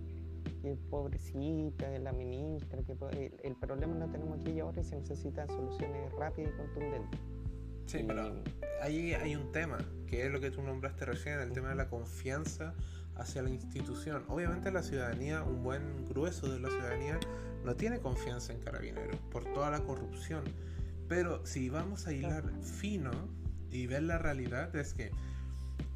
C: pobrecita, la ministra, que el, problema no tenemos aquí y ahora y se necesitan soluciones rápidas y contundentes.
A: Sí, pero ahí hay un tema, que es lo que tú nombraste recién, el tema de la confianza hacia la institución. Obviamente la ciudadanía, un buen grueso de la ciudadanía, no tiene confianza en carabineros por toda la corrupción. Pero si vamos a hilar fino y ver la realidad es que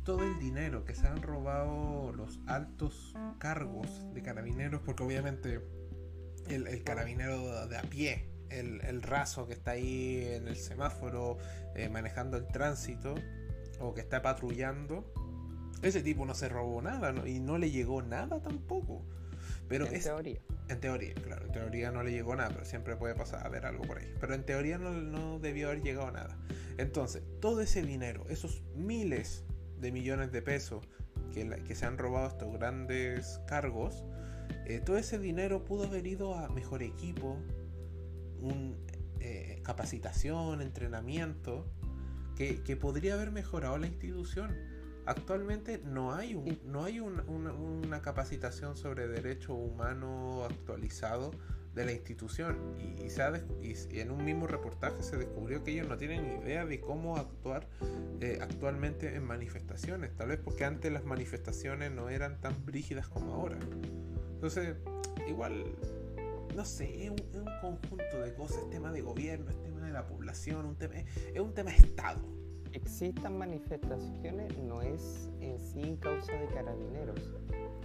A: todo el dinero que se han robado los altos cargos de carabineros, porque obviamente el, carabinero de a pie, el, raso que está ahí en el semáforo eh, manejando el tránsito o que está patrullando, ese tipo no se robó nada y no le llegó nada tampoco. Pero
C: en teoría.
A: En teoría, claro. En teoría no le llegó nada, pero siempre puede pasar a ver algo por ahí. Pero en teoría no, debió haber llegado nada. Entonces, todo ese dinero, esos miles de millones de pesos que, que se han robado estos grandes cargos, eh, todo ese dinero pudo haber ido a mejor equipo, un, eh, capacitación, entrenamiento, que, que podría haber mejorado la institución Actualmente no hay, no hay una capacitación sobre derecho humano actualizado de la institución y, y, en un mismo reportaje se descubrió que ellos no tienen idea de cómo actuar eh, actualmente en manifestaciones, tal vez porque antes las manifestaciones no eran tan brígidas como ahora. Entonces, igual, no sé, es un, conjunto de cosas, es tema de gobierno, es tema de la población, un tema, es un tema de Estado.
C: Existan manifestaciones no es en sí causa de carabineros.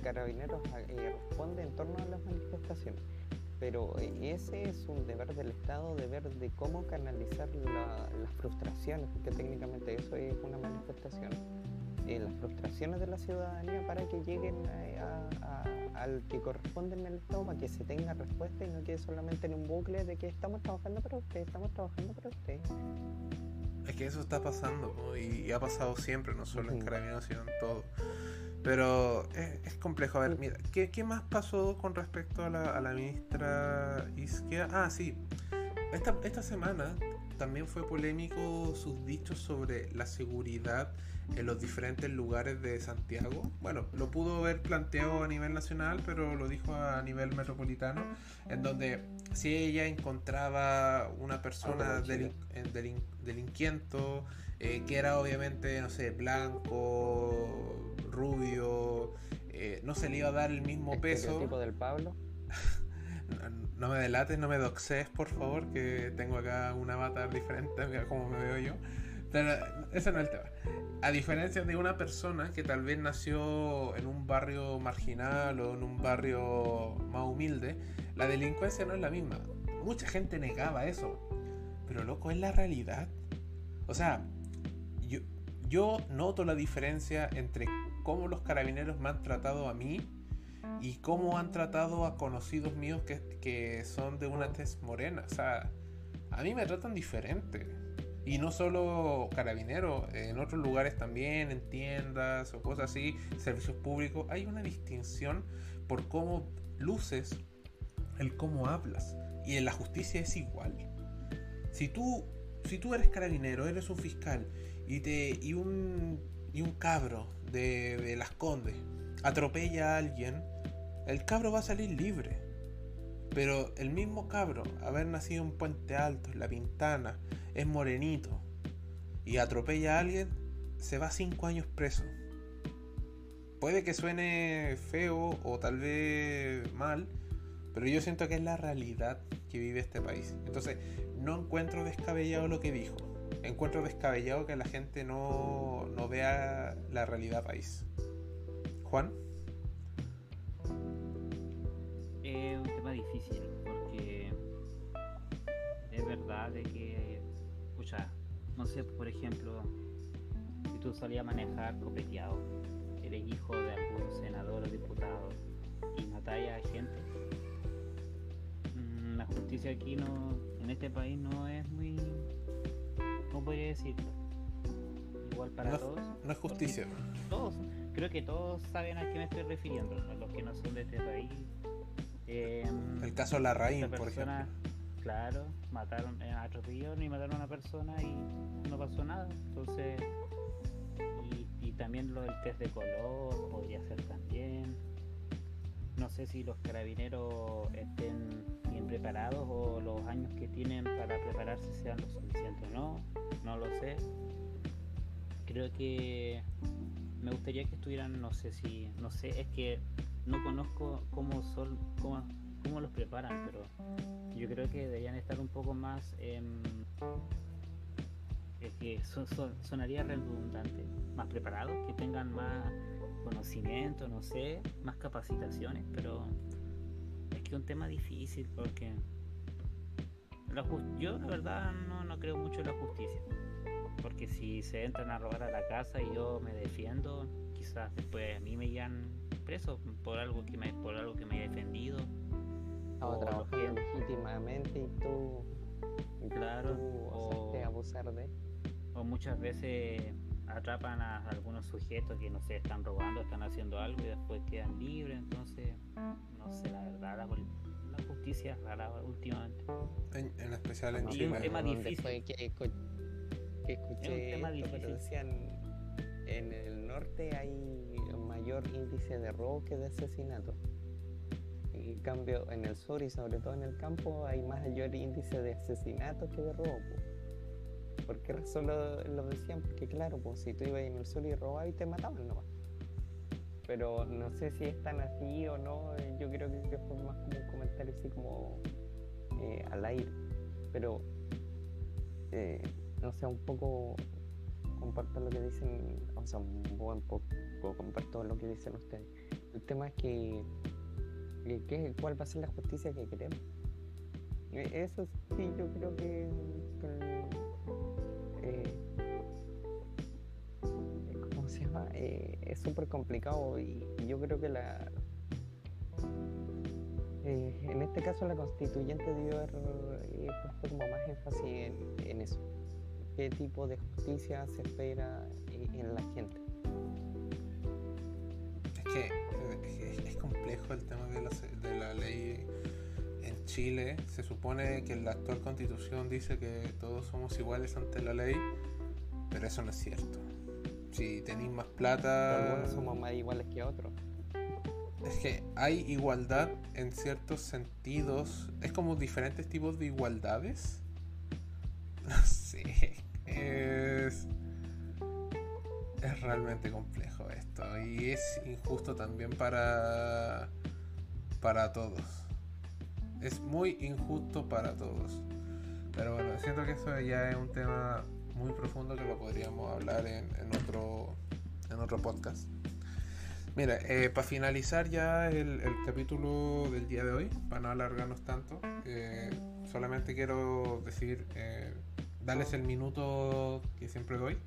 C: Carabineros eh, responde en torno a las manifestaciones pero ese es un deber del Estado, deber de cómo canalizar las frustraciones, porque técnicamente eso es una manifestación, eh, las frustraciones de la ciudadanía para que lleguen al que corresponde en el Estado, para que se tenga respuesta y no quede solamente en un bucle de que estamos trabajando para usted, estamos trabajando para usted.
A: Es que eso está pasando y, ha pasado siempre, no solo en Carabineros, sino en todo. Pero es, complejo. A ver, mira, ¿qué, ¿qué, más pasó con respecto a la, a la ministra Isquia? Ah, sí. Esta, esta semana también fue polémico sus dichos sobre la seguridad en los diferentes lugares de Santiago. Bueno, lo pudo ver planteado a nivel nacional, pero lo dijo a nivel metropolitano, en donde si ella encontraba una persona delin, delinquiento, eh, que era obviamente, no sé, blanco, rubio, eh, no se le iba a dar el mismo peso.
C: tipo del Pablo? <laughs>
A: no, me delates, no me doxes, por favor, que tengo acá un avatar diferente, mira cómo me veo yo. Pero ese no es el tema. A diferencia de una persona que tal vez nació en un barrio marginal o en un barrio más humilde, la delincuencia no es la misma. Mucha gente negaba eso. Pero loco, es la realidad. O sea, yo, noto la diferencia entre cómo los carabineros me han tratado a mí y cómo han tratado a conocidos míos que, son de una tez morena. O sea, a mí me tratan diferente. Y no solo carabineros, en otros lugares también, en tiendas o cosas así, servicios públicos, hay una distinción por cómo luces, el cómo hablas. Y en la justicia es igual. Si tú, si tú eres carabinero, eres un fiscal y, te, y, un, y un cabro de, Las Condes atropella a alguien, el cabro va a salir libre. Pero el mismo cabro, haber nacido en Puente Alto, en La Pintana, es morenito y atropella a alguien, se va cinco años preso. Puede que suene feo o tal vez mal, pero yo siento que es la realidad que vive este país. Entonces, no encuentro descabellado lo que dijo encuentro descabellado que la gente no, no vea la realidad país. Juan.
B: Es un tema difícil porque es verdad de que, no sé, por ejemplo, si tú salías a manejar copeteado, eres hijo de algún senador o diputado y matáis a gente, mm, la justicia aquí no, en este país no es muy ¿cómo podría decirlo? Igual para todos.
A: No es justicia.
B: Todos, creo que todos saben a qué me estoy refiriendo, los que no son de este país.
A: Em, el caso Larraín, por ejemplo.
B: Claro, mataron, eh, atropellaron y mataron a una persona y no pasó nada. Entonces, y, también lo del test de color podría ser también. No sé si los carabineros estén bien preparados o los años que tienen para prepararse sean lo suficiente o no, no lo sé. Creo que me gustaría que estuvieran, no sé si, no sé, es que no conozco cómo son, cómo, cómo los preparan, pero yo creo que deberían estar un poco más, eh, que sonaría redundante, más preparados, que tengan más conocimiento, no sé, más capacitaciones, pero es que es un tema difícil porque yo la verdad no, no creo mucho en la justicia. Porque si se entran a robar a la casa y yo me defiendo, quizás después a mí me llevan preso por algo que me, por algo que me he defendido.
C: O trabajar legítimamente y tú,
B: claro,
C: o abusar de.
B: O muchas veces atrapan a algunos sujetos que no sé, están robando, están haciendo algo y después quedan libres, entonces no sé, la verdad, la, justicia es rara últimamente.
A: En, especial en
B: Chile. Es un tema difícil.
C: Que, que, escuché esto, decían en el norte hay mayor índice de robo que de asesinato. En cambio, en el sur y sobre todo en el campo hay mayor índice de asesinatos que de robo. ¿Por qué razón lo, decían? Porque claro, pues si tú ibas en el sur y robabas y te mataban nomás. Pero no sé si es tan así o no, yo creo que fue más como un comentario así como eh, al aire. Pero, eh, no sé, un poco comparto lo que dicen, o sea, un buen poco comparto lo que dicen ustedes. El tema es que, ¿cuál va a ser la justicia que queremos? E, eso sí, yo creo que, eh, ¿cómo se llama? Eh, es súper complicado y yo creo que la eh, en este caso la constituyente debió haber puesto como más énfasis en eso qué tipo de justicia se espera en la gente.
A: Es que es, complejo el tema de la, de la ley en Chile. Se supone que la actual constitución dice que todos somos iguales ante la ley, pero eso no es cierto. Si tenéis más plata...
C: Algunos somos más iguales que otros.
A: Es que hay igualdad en ciertos sentidos. Es como diferentes tipos de igualdades. <laughs> No sé, es, es realmente complejo esto y es injusto también para, para todos. Es muy injusto para todos. Pero bueno, siento que eso ya es un tema muy profundo que lo podríamos hablar en, otro, en otro podcast. Mira, eh, para finalizar ya el, capítulo del día de hoy, para no alargarnos tanto, eh, solamente quiero decir eh, darles el minuto que siempre doy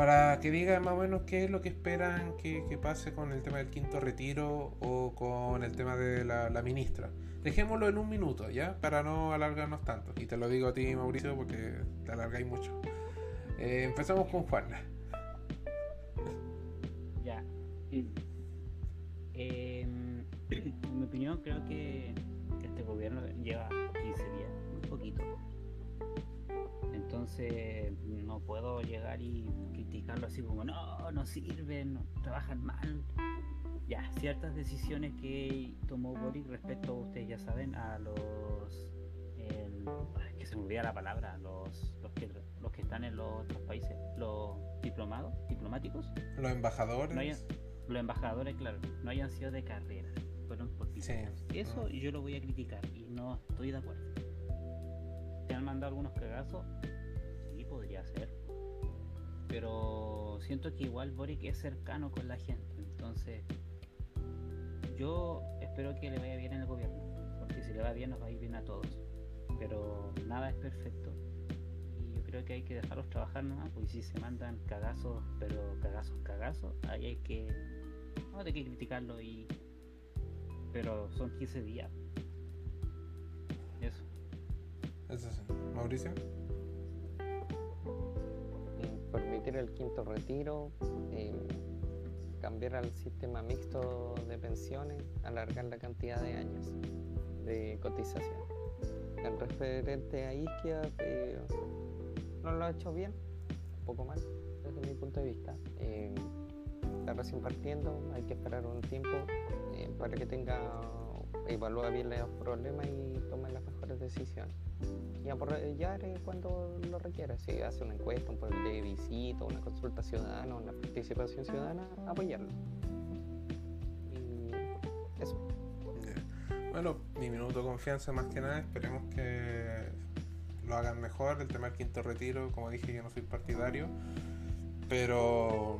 A: para que digan más o menos qué es lo que esperan que, pase con el tema del quinto retiro o con el tema de la, ministra. Dejémoslo en un minuto, ¿ya? Para no alargarnos tanto. Y te lo digo a ti, Mauricio, porque te alargáis mucho. Eh, empezamos con Juana.
B: Ya. Em, en mi opinión, creo que este gobierno lleva 15 días, un poquito entonces no puedo llegar y criticarlo así como, no, no sirven, trabajan mal. Ya, ciertas decisiones que tomó Boric respecto, ustedes ya saben, a los... que se me olvida la palabra, los, los, que, los que están en los otros países, los diplomados, diplomáticos.
A: Los embajadores.
B: los embajadores, claro, no hayan sido de carrera, fueron por sí. Eso yo lo voy a criticar y no estoy de acuerdo. Te han mandado algunos cagazos, podría ser. Pero siento que igual Boric es cercano con la gente. Entonces, yo espero que le vaya bien en el gobierno. Porque si le va bien, nos va a ir bien a todos. Pero nada es perfecto. Y yo creo que hay que dejarlos trabajar nomás. Porque si se mandan cagazos, pero cagazos, cagazos, ahí hay que. No hay que criticarlo y. Pero son 15 días. Eso.
A: Eso sí. Mauricio
C: permitir el quinto retiro, eh, cambiar al sistema mixto de pensiones, alargar la cantidad de años de cotización. El referente a Isquia eh, no lo ha hecho bien, un poco mal desde mi punto de vista. Eh, está recién partiendo, hay que esperar un tiempo para que tenga, evalúe bien los problemas y tome las mejores decisiones y apoyar cuando lo requiera. Si hace una encuesta, un de visita, una consulta ciudadana, una participación ciudadana, apoyarlo. Y eso.
A: Bueno, mi minuto de confianza más que nada, esperemos que lo hagan mejor. El tema del quinto retiro, como dije, yo no soy partidario, pero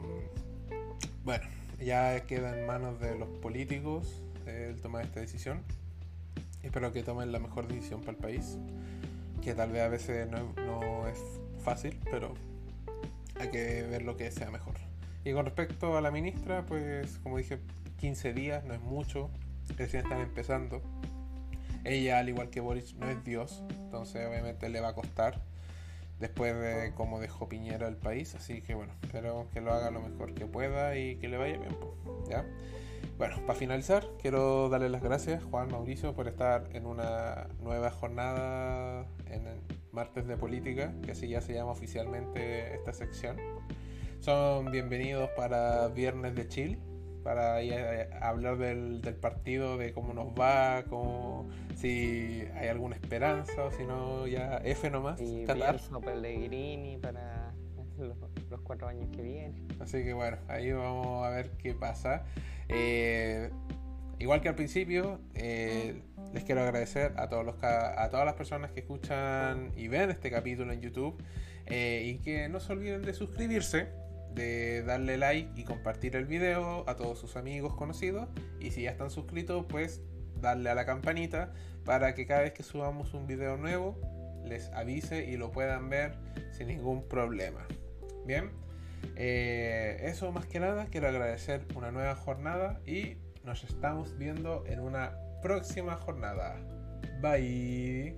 A: bueno, ya queda en manos de los políticos el tomar esta decisión. Espero que tomen la mejor decisión para el país que tal vez a veces no, es fácil, pero hay que ver lo que sea mejor. Y con respecto a la ministra, pues como dije, 15 días no es mucho, recién están empezando. Ella, al igual que Boris, no es Dios, entonces obviamente le va a costar después de cómo dejó Piñera el país, así que bueno, espero que lo haga lo mejor que pueda y que le vaya bien, ¿ya? Bueno, para finalizar, quiero darle las gracias, Juan Mauricio, por estar en una nueva jornada en el martes de política, que así ya se llama oficialmente esta sección. Son bienvenidos para Viernes de Chill, para eh, hablar del, partido, de cómo nos va, cómo, si hay alguna esperanza o si no, ya F nomás.
C: Y Pellegrini para <laughs> los, los, cuatro años que vienen.
A: Así que bueno, ahí vamos a ver qué pasa. Eh, igual que al principio, eh, les quiero agradecer a, todos los, a todas las personas que escuchan y ven este capítulo en YouTube y que no se olviden de suscribirse de darle like y compartir el video a todos sus amigos conocidos. Y si ya están suscritos, pues darle a la campanita para que cada vez que subamos un video nuevo les avise y lo puedan ver sin ningún problema. Bien, eh, eso más que nada, quiero agradecer una nueva jornada y nos estamos viendo en una próxima jornada. Bye.